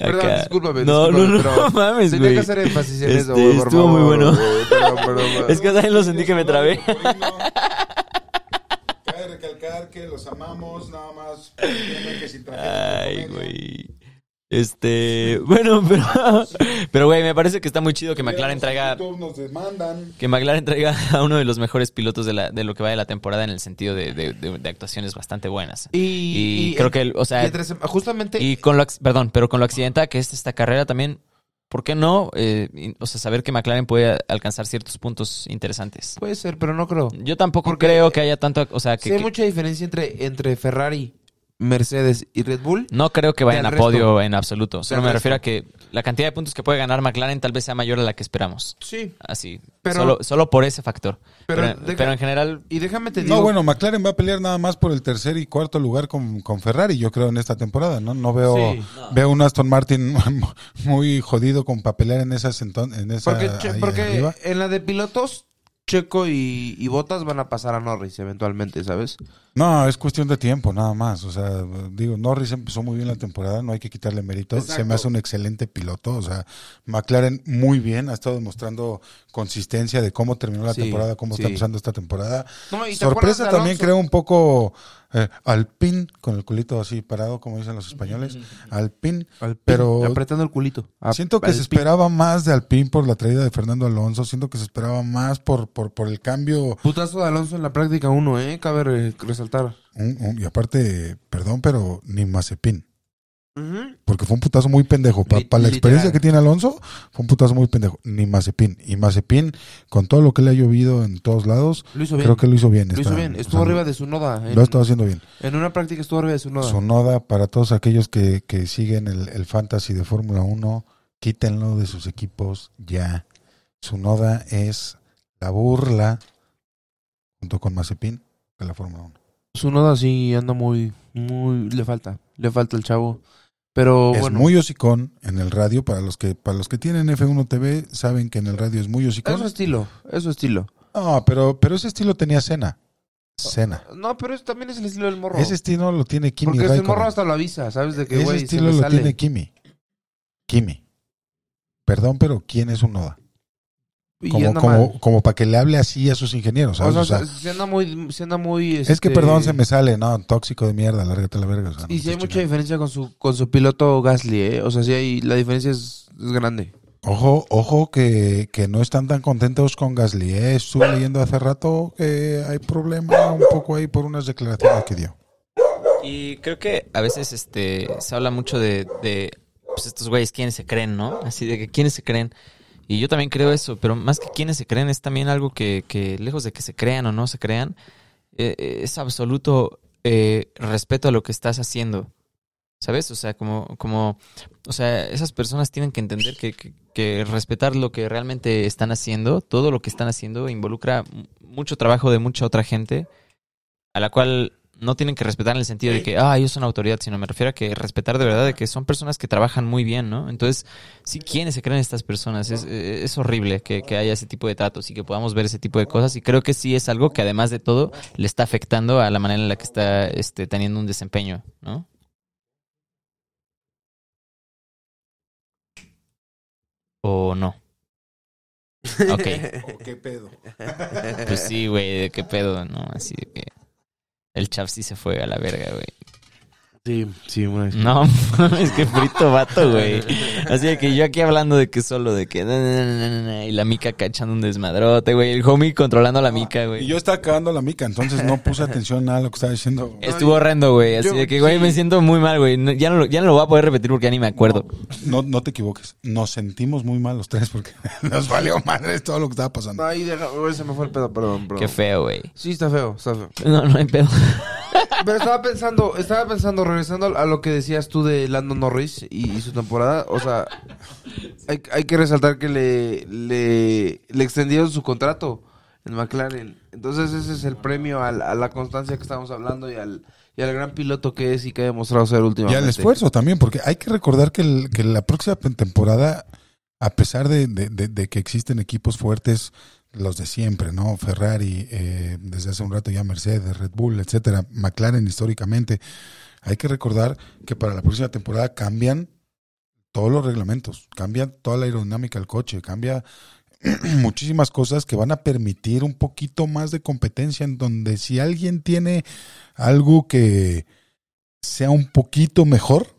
Perdón, Acá. discúlpame. No, no, discúlpame, no, pero mames, Tenía güey. que hacer énfasis en Este, eso, güey, estuvo muy favor, bueno. güey. Perdón, perdón, perdón. Es que también lo sentí que me trabé. Cabe recalcar que los amamos, nada más. que Ay, güey. Este, bueno, pero, pero güey, me parece que está muy chido que McLaren traiga, que McLaren traiga a uno de los mejores pilotos de, la, de lo que va de la temporada en el sentido de, de- de- de actuaciones bastante buenas. Y, Y, creo que, o sea, y entre sema- justamente. y con lo, perdón, pero con lo accidentada que es esta carrera también, ¿por qué no? Eh, o sea, saber que McLaren puede alcanzar ciertos puntos interesantes. Puede ser, pero no creo. Yo tampoco Porque- creo que haya tanto, o sea, que, Sí hay que- mucha diferencia entre, entre Ferrari, Mercedes y Red Bull. no creo que vayan a resto. podio en absoluto. Solo me resto. refiero a que la cantidad de puntos que puede ganar McLaren tal vez sea mayor a la que esperamos. Sí. Así, Pero- solo, solo por ese factor. Pero Pero, deja- pero en general, Y déjame te digo. No, bueno, McLaren va a pelear nada más por el tercer y cuarto lugar con, con Ferrari, yo creo, en esta temporada, ¿no? No veo, Sí. veo un Aston Martin muy jodido con para pelear en esas enton- en esa Porque, Che- porque arriba. en la de pilotos, Checo y, y Botas van a pasar a Norris eventualmente, ¿sabes? No, es cuestión de tiempo, nada más. O sea, digo, Norris empezó muy bien la temporada, no hay que quitarle mérito. Se me hace un excelente piloto. O sea, McLaren muy bien, ha estado demostrando consistencia de cómo terminó la Sí, temporada, cómo sí. está empezando esta temporada. No, y Sorpresa también creo un poco eh, Alpin, con el culito así parado, como dicen los españoles. Alpin, pero Apretando el culito. A- siento que al se pin. esperaba más de Alpin por la traída de Fernando Alonso. Siento que se esperaba más por, por, por el cambio. Putazo de Alonso en la práctica 1, ¿eh? Cabe re- resaltar. Un- un- y aparte, perdón, pero ni Mazepin. Porque fue un putazo muy pendejo. Para la experiencia que tiene Alonso, fue un putazo muy pendejo. Ni Mazepin. Y Mazepin, con todo lo que le ha llovido en todos lados, Lo hizo bien. creo que lo hizo bien. Lo hizo bien. o Estuvo sea, arriba de su noda. En, Lo ha estado haciendo bien. en una práctica estuvo arriba de su noda. Su noda, para todos aquellos que, que siguen el, el fantasy de Fórmula 1, quítenlo de sus equipos ya. Su noda es la burla, junto con Mazepin, de la Fórmula 1. Su noda sí anda muy, muy... Le falta. Le falta el chavo. Pero es bueno. muy hocicón en el radio. Para los que para los que tienen F1 TV, saben que en el radio es muy Es hocicón. su estilo. Es su estilo. No, pero, pero ese estilo tenía Cena. Cena. No, pero es- también es el estilo del morro. Ese estilo lo tiene Kimi Porque Raikkonen. morro hasta lo avisa, ¿sabes? De que, Ese estilo lo sale. tiene Kimi. Kimi. Perdón, pero ¿quién es un Noda? Como, como, para que le hable así a sus ingenieros, ¿sabes? O sea, O sea, se anda muy... Se anda muy es que este, perdón, se me sale, no, tóxico de mierda, lárgate a la verga. o sea, no Y sí hay mucha chingando. diferencia con su, con su piloto Gasly, ¿eh? O sea, sí hay... La diferencia es, es grande. Ojo, ojo que, que no están tan contentos con Gasly. ¿eh? Estuve leyendo hace rato que hay problema un poco ahí por unas declaraciones que dio. Y creo que a veces este se habla mucho de, de pues, estos güeyes quiénes se creen, ¿no? Así de que quiénes se creen. Y yo también creo eso, pero más que quiénes se creen es también algo que, que lejos de que se crean o no se crean, eh, eh, es absoluto eh, respeto a lo que estás haciendo. ¿Sabes? O sea, como, como, o sea, esas personas tienen que entender que, que, respetar lo que realmente están haciendo, todo lo que están haciendo involucra mucho trabajo de mucha otra gente, a la cual no tienen que respetar en el sentido de que, ah, ellos son autoridad, sino me refiero a que respetar de verdad de que son personas que trabajan muy bien, ¿no? Entonces, sí, ¿quiénes se creen estas personas? Es, eh, es horrible que, que haya ese tipo de tratos y que podamos ver ese tipo de cosas y creo que sí es algo que además de todo le está afectando a la manera en la que está este, teniendo un desempeño, ¿no? ¿O no? Ok. ¿Qué pedo? Pues sí, güey, de qué pedo, ¿no? Así de que el chaf sí se fue a la verga, güey. Sí, sí, una disculpa. No, es que frito vato, güey. Así de que yo aquí hablando de que solo de que... na, na, na, na, na, Y la mica cachando un desmadrote, güey. El homie controlando a la mica, Y güey. yo estaba cagando la mica, entonces no puse atención a lo que estaba diciendo. Estuvo horrendo, güey. Así yo- de que, güey, sí. me siento muy mal, güey. No- Ya no, lo- ya no lo voy a poder repetir porque ya ni me acuerdo. No, no te equivoques. Nos sentimos muy mal los tres porque nos valió madre todo lo que estaba pasando. Ahí deja, güey, se me fue el pedo, perdón, perdón. Qué feo, güey. Sí, está feo, está feo. No, no hay pedo. Pero estaba pensando, estaba pensando, regresando a lo que decías tú de Lando Norris y, y su temporada, o sea, hay, hay que resaltar que le, le, le extendieron su contrato en McLaren. Entonces ese es el premio al- a, la constancia que estamos hablando y al, y al gran piloto que es y que ha demostrado ser Y últimamente. al esfuerzo también, porque hay que recordar que, el- que la próxima temporada, a pesar de, de- de- de que existen equipos fuertes, los de siempre, ¿no? Ferrari, eh, desde hace un rato ya Mercedes, Red Bull, etcétera, McLaren históricamente, hay que recordar que para la próxima temporada cambian todos los reglamentos, cambia toda la aerodinámica del coche, cambia muchísimas cosas que van a permitir un poquito más de competencia en donde si alguien tiene algo que sea un poquito mejor,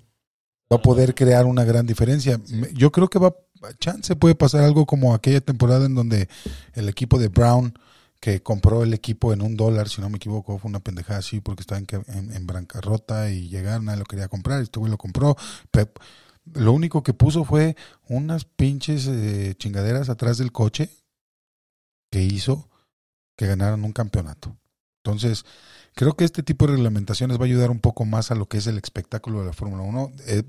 va a poder crear una gran diferencia. Yo creo que va, chance puede pasar algo como aquella temporada en donde el equipo de Brown, que compró el equipo en un dólar, si no me equivoco, fue una pendejada así porque estaba en, en, en bancarrota y llegaron, nadie lo quería comprar, este güey lo compró. Lo único que puso fue unas pinches eh, chingaderas atrás del coche que hizo que ganaran un campeonato. Entonces, creo que este tipo de reglamentaciones va a ayudar un poco más a lo que es el espectáculo de la Fórmula 1. Eh,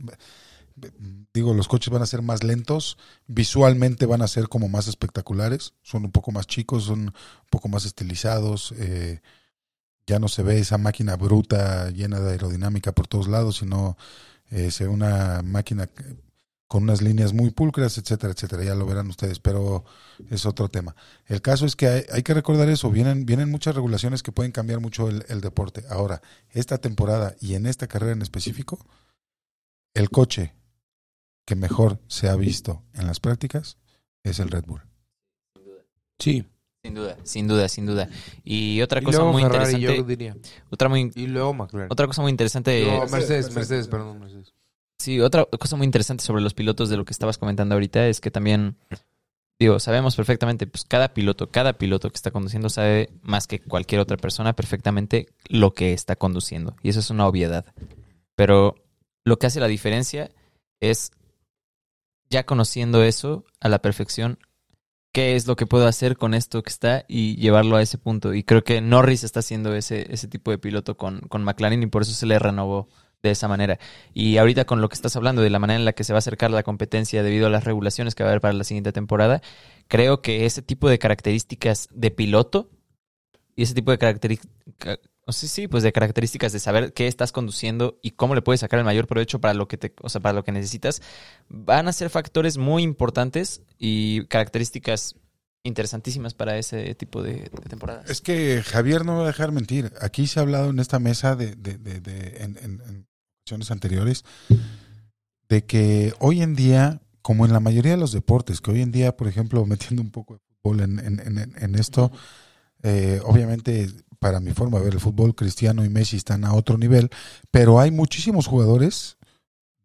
digo, los coches van a ser más lentos, visualmente van a ser como más espectaculares, son un poco más chicos, son un poco más estilizados, eh, ya no se ve esa máquina bruta llena de aerodinámica por todos lados, sino eh, una máquina con unas líneas muy pulcras, etcétera, etcétera, ya lo verán ustedes, pero es otro tema. El caso es que hay, hay que recordar eso, vienen, vienen muchas regulaciones que pueden cambiar mucho el deporte. Ahora, esta temporada y en esta carrera en específico, el coche que mejor se ha visto en las prácticas es el Red Bull. Sí. Sin duda, sin duda, sin duda. Y otra Y cosa luego muy Ferrari, interesante, yo diría. otra muy Y luego McLaren. otra cosa muy interesante, No, Mercedes, Mercedes, perdón, Mercedes. sí, otra cosa muy interesante sobre los pilotos de lo que estabas comentando ahorita es que también digo, sabemos perfectamente, pues cada piloto, cada piloto que está conduciendo sabe más que cualquier otra persona perfectamente lo que está conduciendo y eso es una obviedad. Pero lo que hace la diferencia es ya conociendo eso a la perfección qué es lo que puedo hacer con esto que está y llevarlo a ese punto. Y creo que Norris está haciendo ese, ese tipo de piloto con, con McLaren y por eso se le renovó de esa manera. Y ahorita con lo que estás hablando de la manera en la que se va a acercar la competencia debido a las regulaciones que va a haber para la siguiente temporada, creo que ese tipo de características de piloto y ese tipo de características, sí, sí, pues de características de saber qué estás conduciendo y cómo le puedes sacar el mayor provecho para lo que te, o sea, para lo que necesitas, van a ser factores muy importantes y características interesantísimas para ese tipo de, temporadas. Es que Javier no va a dejar mentir. Aquí se ha hablado en esta mesa de, de, de, en, en- en anteriores de que hoy en día, como en la mayoría de los deportes, que hoy en día, por ejemplo, metiendo un poco de fútbol en, en, en, en esto, eh, obviamente para mi forma de ver el fútbol, Cristiano y Messi están a otro nivel, pero hay muchísimos jugadores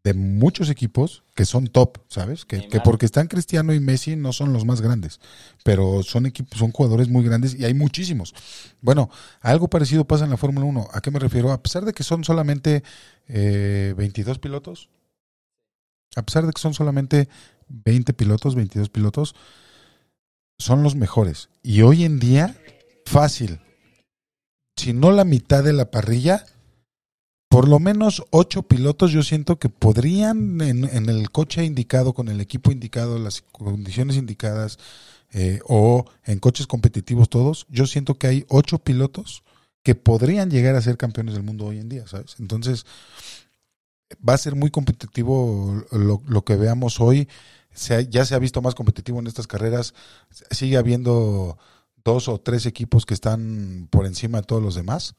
de muchos equipos que son top, ¿sabes? Que, porque están Cristiano y Messi no son los más grandes, pero son equipos, son jugadores muy grandes y hay muchísimos. Bueno, algo parecido pasa en la Fórmula 1. ¿A qué me refiero? A pesar de que son solamente eh, 22 pilotos, a pesar de que son solamente 20 pilotos, 22 pilotos, son los mejores. Y hoy en día, fácil. Si no la mitad de la parrilla, por lo menos ocho pilotos yo siento que podrían en, en el coche indicado, con el equipo indicado, las condiciones indicadas, eh, o en coches competitivos todos, yo siento que hay ocho pilotos que podrían llegar a ser campeones del mundo hoy en día, ¿sabes? Entonces, va a ser muy competitivo lo, lo que veamos hoy. Ya se ha visto más competitivo en estas carreras. Sigue habiendo dos o tres equipos que están por encima de todos los demás,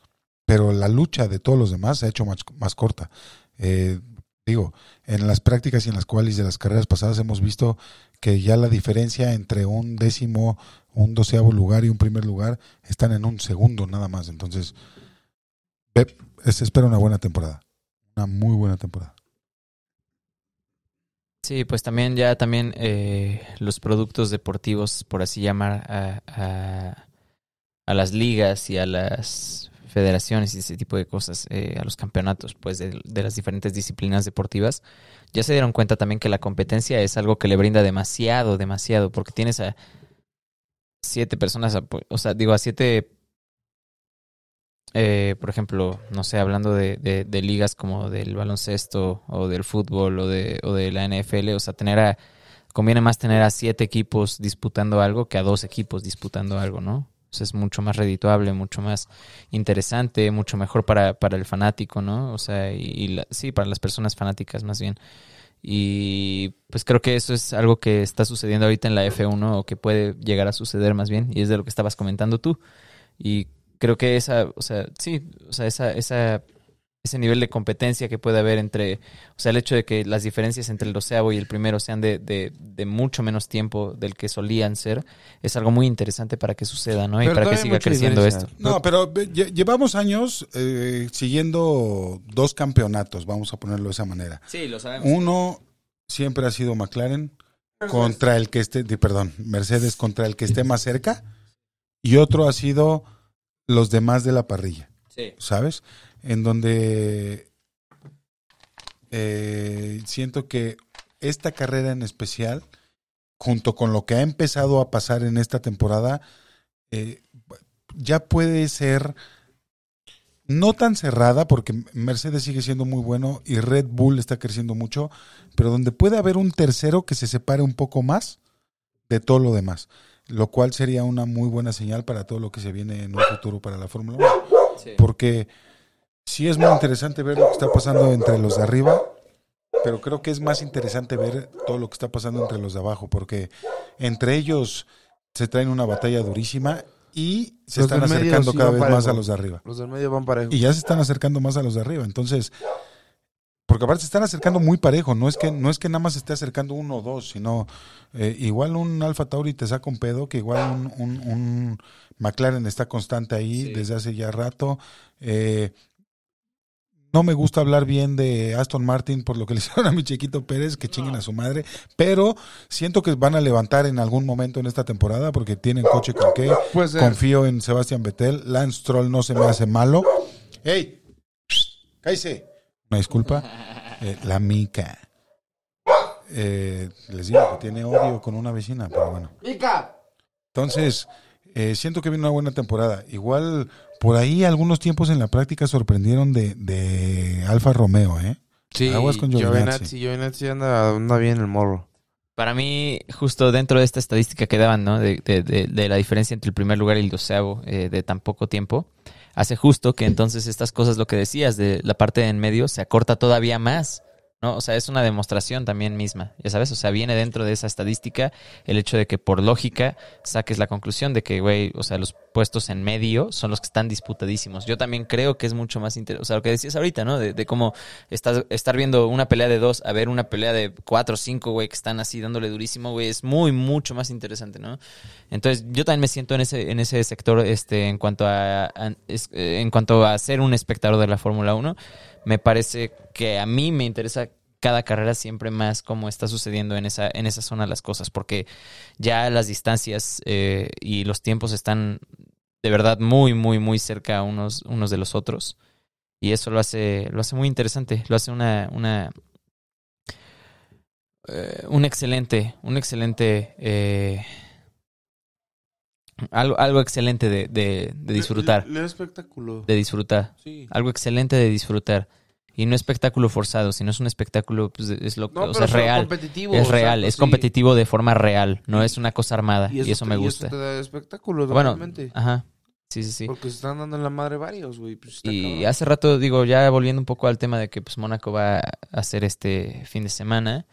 pero la lucha de todos los demás se ha hecho más, más corta. Eh, digo, en las prácticas y en las cuales de las carreras pasadas hemos visto que ya la diferencia entre un décimo, un doceavo lugar y un primer lugar están en un segundo nada más. Entonces, se espera una buena temporada. Una muy buena temporada. Sí, pues también ya también eh, los productos deportivos, por así llamar, a, a, las ligas y a las federaciones y ese tipo de cosas, eh, a los campeonatos, pues de, de las diferentes disciplinas deportivas, ya se dieron cuenta también que la competencia es algo que le brinda demasiado, demasiado, porque tienes a siete personas, o sea, digo, a siete, eh, por ejemplo, no sé, hablando de, de, de ligas como del baloncesto o del fútbol o de, o de la NFL, o sea, tener a, conviene más tener a siete equipos disputando algo que a dos equipos disputando algo, ¿no? O es mucho más redituable, mucho más interesante, mucho mejor para, para el fanático, ¿no? O sea, y, y la- sí, para las personas fanáticas más bien. Y pues creo que eso es algo que está sucediendo ahorita en la F1 o que puede llegar a suceder más bien, y es de lo que estabas comentando tú. Y creo que esa, o sea, sí, o sea, esa, esa, ese nivel de competencia que puede haber entre, o sea, el hecho de que las diferencias entre el doceavo y el primero sean de, de, de mucho menos tiempo del que solían ser, es algo muy interesante para que suceda, ¿no? Y para que siga creciendo diferencia. esto. No, pero llevamos años eh, siguiendo dos campeonatos, vamos a ponerlo de esa manera. Sí, lo sabemos. Uno siempre ha sido McLaren contra el que esté, perdón, Mercedes contra el que esté más cerca y otro ha sido los demás de la parrilla, Sí. ¿sabes? En donde eh, siento que esta carrera en especial, junto con lo que ha empezado a pasar en esta temporada, eh, ya puede ser no tan cerrada, porque Mercedes sigue siendo muy bueno y Red Bull está creciendo mucho, pero donde puede haber un tercero que se separe un poco más de todo lo demás, lo cual sería una muy buena señal para todo lo que se viene en un futuro para la Fórmula 1 porque sí es muy interesante ver lo que está pasando entre los de arriba, pero creo que es más interesante ver todo lo que está pasando entre los de abajo, porque entre ellos se traen una batalla durísima y se Los están acercando sí cada vez más parejo. a los de arriba. Los del medio van parejos. Y ya se están acercando más a los de arriba. Entonces, porque aparte se están acercando muy parejo, no es que, no es que nada más se esté acercando uno o dos, sino eh, igual un Alfa Tauri te saca un pedo, que igual un, un, un McLaren está constante ahí Sí. desde hace ya rato. Eh, no me gusta hablar bien de Aston Martin por lo que le hicieron a mi chiquito Pérez, que chinguen a su madre, pero siento que van a levantar en algún momento en esta temporada porque tienen coche con qué. Pues Confío en Sebastián Vettel. Lance Troll no se me hace malo. ¡Ey! ¡Cállese! Una disculpa. Eh, la mica. Eh, les digo que tiene odio con una vecina, pero bueno. Entonces, eh, siento que viene una buena temporada. Igual, por ahí algunos tiempos en la práctica sorprendieron de, de Alfa Romeo, ¿eh? sí, aguas con Giovinazzi. Giovinazzi. Giovinazzi anda, anda bien el morro. Para mí, justo dentro de esta estadística que daban, ¿no? De, de- de- de la diferencia entre el primer lugar y el doceavo eh, de tan poco tiempo, hace justo que entonces estas cosas, lo que decías de la parte de en medio, se acorta todavía más, ¿no? O sea, es una demostración también misma, ya sabes, o sea, viene dentro de esa estadística el hecho de que por lógica saques la conclusión de que, güey, o sea, los puestos en medio son los que están disputadísimos. Yo también creo que es mucho más interesante, o sea, lo que decías ahorita, ¿no? De, de cómo estás, estar viendo una pelea de dos a ver una pelea de cuatro o cinco, güey, que están así dándole durísimo, güey, es muy, mucho más interesante, ¿no? Entonces, yo también me siento en ese, en ese sector, este, en cuanto a, eh, en cuanto a ser un espectador de la Fórmula 1, me parece que a mí me interesa cada carrera siempre más cómo está sucediendo en esa, en esa zona las cosas, porque ya las distancias eh, y los tiempos están de verdad muy, muy, muy cerca unos, unos de los otros. Y eso lo hace, lo hace muy interesante, lo hace una, una eh, un excelente, un excelente eh, algo, algo excelente de, de, de disfrutar. Le, espectáculo. De disfrutar. Sí. Algo excelente de disfrutar. Y no espectáculo forzado, sino es un espectáculo, pues, es lo No, o sea, pero es real. competitivo, Es real, es sí. competitivo de forma real, no es una cosa armada. Y eso, te- me y gusta. te da espectáculo, Bueno, ajá. Sí, sí, sí. Porque se están dando en la madre varios, güey. pues, Y hace rato, digo, ya volviendo un poco al tema de que pues Mónaco va a hacer este fin de semana,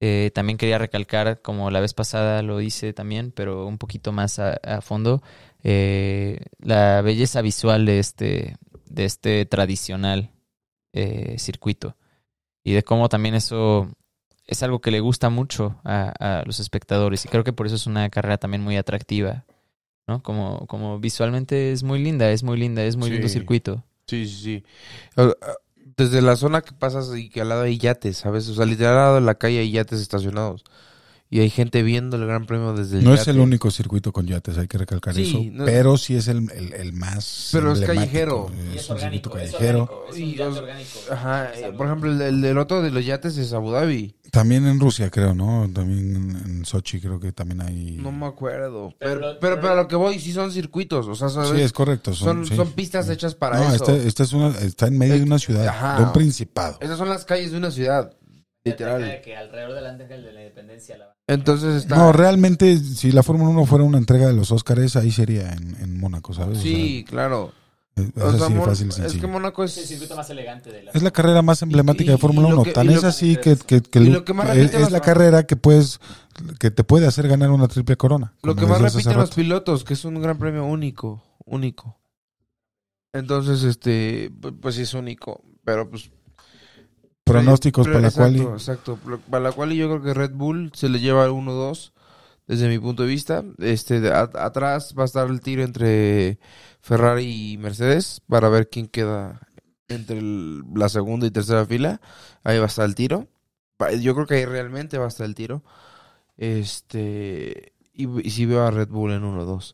eh, también quería recalcar, como la vez pasada lo hice también, pero un poquito más a, a fondo, eh, la belleza visual de este, de este tradicional eh, circuito. Y de cómo también eso es algo que le gusta mucho a, a los espectadores. Y creo que por eso es una carrera también muy atractiva. ¿no? Como, como visualmente es muy linda, es muy linda, es muy lindo circuito. Sí, sí, sí. Ah, ah, Desde la zona que pasas y que al lado hay yates, ¿sabes? O sea, literal al lado de la calle hay yates estacionados. Y hay gente viendo el Gran Premio desde el No es yate. el único circuito con yates, hay que recalcar Sí, eso. no- pero sí es el, el, el más. Pero es callejero. Es, un circuito callejero. Y los- Ajá, eh, por ejemplo, el, el del otro de los yates es Abu Dhabi. También en Rusia, creo, ¿no? También en, Sochi, creo que también hay. No me acuerdo. Pero Pero, lo- pero, pero a lo que voy, sí son circuitos. O sea, ¿sabes? Sí, es correcto. son, Son, sí. son pistas hechas para no, eso. este, este es una, está en medio de una ciudad, Ajá. de un principado. Esas son las calles de una ciudad. Literal. Que alrededor del Ángel de la Independencia la Entonces está. No, realmente, si la Fórmula 1 fuera una entrega de los Óscares, ahí sería en, en Mónaco, ¿sabes? O sí, claro. sea, es, es O sea, así fácil y es que. Mónaco es. más elegante de la Es la carrera más emblemática Y- de Fórmula y lo 1. que- Tan y es así que, que, que y lo- que más es, es la carrera que puedes que te puede hacer ganar una triple corona. Lo que más repiten los pilotos, que es un gran premio único. Único. Entonces, este. pu- Pues sí es único. Pero pues. Pronósticos para la quali. Exacto. Para la cual yo creo que Red Bull se le lleva el 1-2. Desde mi punto de vista. Este, de- a- atrás va a estar el tiro entre Ferrari y Mercedes. Para ver quién queda entre el- la segunda y tercera fila. Ahí va a estar el tiro. Yo creo que ahí realmente va a estar el tiro. Este. Y, y si veo a Red Bull en 1-2.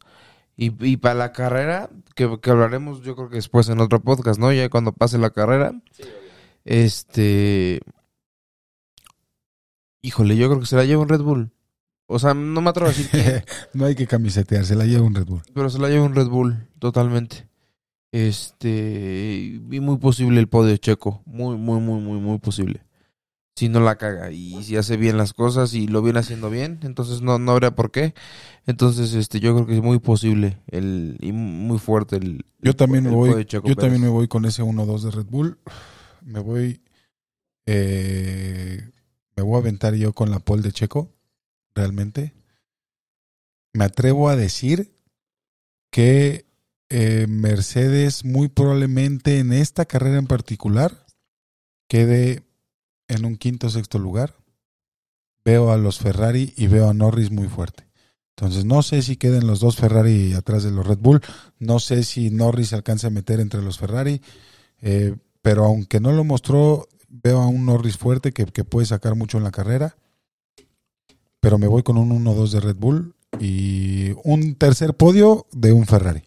Y, y para la carrera, que, que hablaremos yo creo que después en otro podcast, ¿no? Ya cuando pase la carrera. Este. Híjole, yo creo que se la lleva un Red Bull. O sea, no me atrevo a decir quién, no hay que camisetear, se la lleva un Red Bull. pero se la lleva un Red Bull, totalmente. Este. Y muy posible el podio checo. Muy, muy, muy, muy, muy posible. Si no la caga y si hace bien las cosas y lo viene haciendo bien, entonces no, no habría por qué. Entonces, este, yo creo que es muy posible el, y muy fuerte el. Yo también me el voy, podio Checo yo también me voy con ese 1-2 de Red Bull. Me voy, eh, me voy a aventar yo con la pole de Checo, realmente. Me atrevo a decir que eh, Mercedes muy probablemente en esta carrera en particular quede en un quinto o sexto lugar. Veo a los Ferrari y veo a Norris muy fuerte. Entonces no sé si queden los dos Ferrari atrás de los Red Bull. No sé si Norris alcanza a meter entre los Ferrari. eh, pero aunque no lo mostró, veo a un Norris fuerte que, que puede sacar mucho en la carrera. Pero me voy con un 1-2 de Red Bull y un tercer podio de un Ferrari.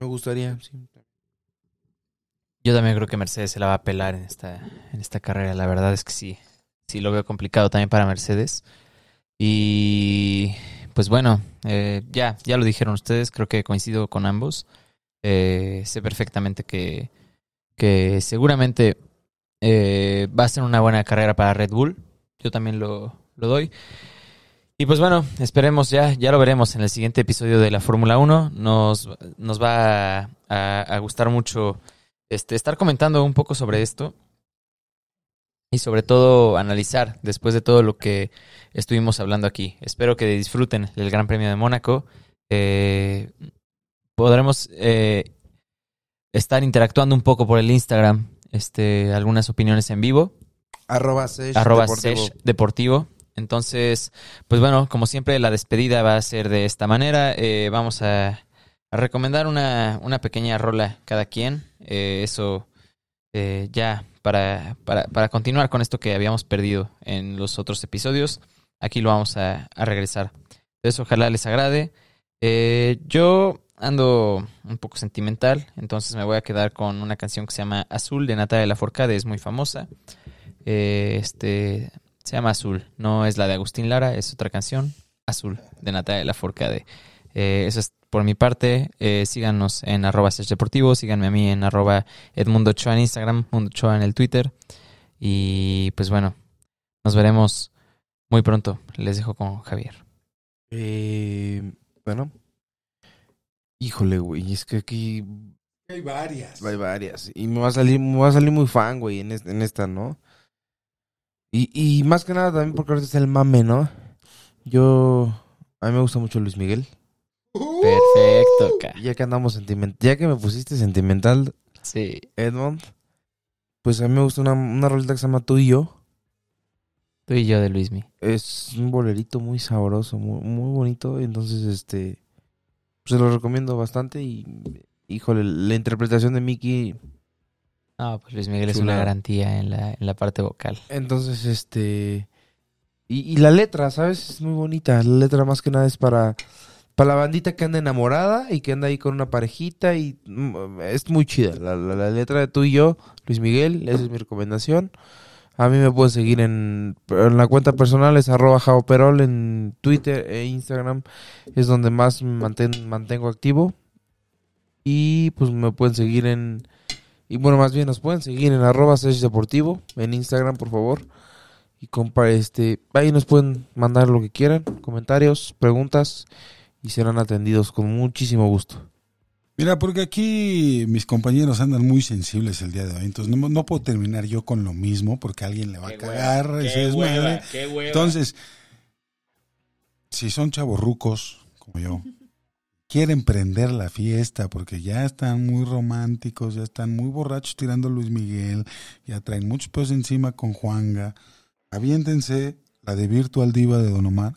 Me gustaría, sí. Yo también creo que Mercedes se la va a pelar en esta, en esta carrera. La verdad es que sí. Sí lo veo complicado también para Mercedes. Y pues bueno, eh, ya, ya lo dijeron ustedes. Creo que coincido con ambos. Eh, sé perfectamente que, que seguramente eh, va a ser una buena carrera para Red Bull. Yo también lo, lo doy. Y pues bueno, esperemos ya, ya lo veremos en el siguiente episodio de la Fórmula 1. Nos, nos va a, a- gustar mucho este, estar comentando un poco sobre esto. Y sobre todo analizar después de todo lo que estuvimos hablando aquí. Espero que disfruten el Gran Premio de Mónaco. Eh, podremos eh, estar interactuando un poco por el Instagram. Este, algunas opiniones en vivo Arroba Sesh arroba Deportivo. Sesh Deportivo. Entonces, pues bueno, como siempre, la despedida va a ser de esta manera. Eh, vamos a, a recomendar una, una pequeña rola cada quien. Eh, eso eh, ya para, para, para continuar con esto que habíamos perdido en los otros episodios, aquí lo vamos a, a regresar. Entonces, ojalá les agrade. Eh, yo ando un poco sentimental, entonces me voy a quedar con una canción que se llama Azul de Natalia Lafourcade, es muy famosa. Eh, este se llama Azul, no es la de Agustín Lara, es otra canción, Azul de Natalia Lafourcade. Eh, eso es por mi parte. Eh, síganos en arroba deportivo, síganme a mí en arroba Edmundo Ochoa en Instagram, Mundo Ochoa en el Twitter. Y pues bueno, nos veremos muy pronto. Les dejo con Javier. Eh, bueno. Híjole, güey, es que aquí Hay varias. hay varias. Y me va a salir, me va a salir muy fan, güey, en, es- en esta, ¿no? Y, y más que nada también porque ahorita está el mame, ¿no? Yo... A mí me gusta mucho Luis Miguel. Perfecto, ca. Ya que andamos sentimental, ya que me pusiste sentimental, Sí. Edmond, pues a mí me gusta una, una rolita que se llama Tú y yo. Tú y yo de Luismi. Es un bolerito muy sabroso, muy, muy bonito. Entonces, este, se lo recomiendo bastante. Y, híjole, la interpretación de Mickey. No, pues Luis Miguel es una garantía en la, en la parte vocal. Entonces, este, y, y la letra, ¿sabes? Es muy bonita. La letra más que nada es para, para la bandita que anda enamorada y que anda ahí con una parejita. Y mm, es muy chida. La, la- la letra de tú y yo, Luis Miguel, esa es mi recomendación. A mí me pueden seguir en, en la cuenta personal, es arroba jaoperol en Twitter e Instagram. Es donde más manten- mantengo activo. Y pues me pueden seguir en... Y bueno, más bien nos pueden seguir en arroba deportivo en Instagram, por favor. Y compa, este, ahí nos pueden mandar lo que quieran, comentarios, preguntas. Y serán atendidos con muchísimo gusto. Mira, porque aquí mis compañeros andan muy sensibles el día de hoy, entonces no, no puedo terminar yo con lo mismo porque alguien le va a cagar. Entonces, si son chavorrucos como yo, quieren prender la fiesta porque ya están muy románticos, ya están muy borrachos tirando Luis Miguel, ya traen muchos pesos encima con Juanga, aviéntense la de Virtual Diva de Don Omar.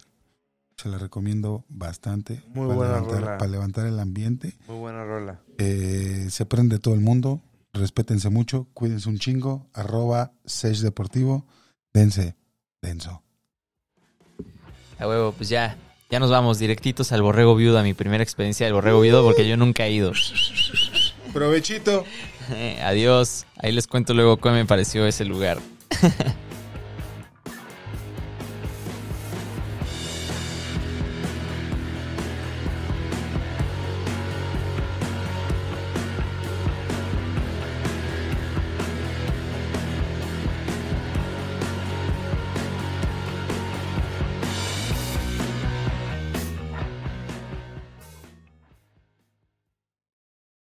Se la recomiendo bastante Muy para, buena levantar, rola. para levantar el ambiente. Muy buena rola. Eh, se prende todo el mundo. Respétense mucho. Cuídense un chingo. Arroba Sesh Deportivo. Dense. Denso. A huevo, pues ya. Ya nos vamos directitos al Borrego Viudo, a mi primera experiencia del Borrego Viudo, porque yo nunca he ido. Provechito. Adiós. Ahí les cuento luego cómo me pareció ese lugar.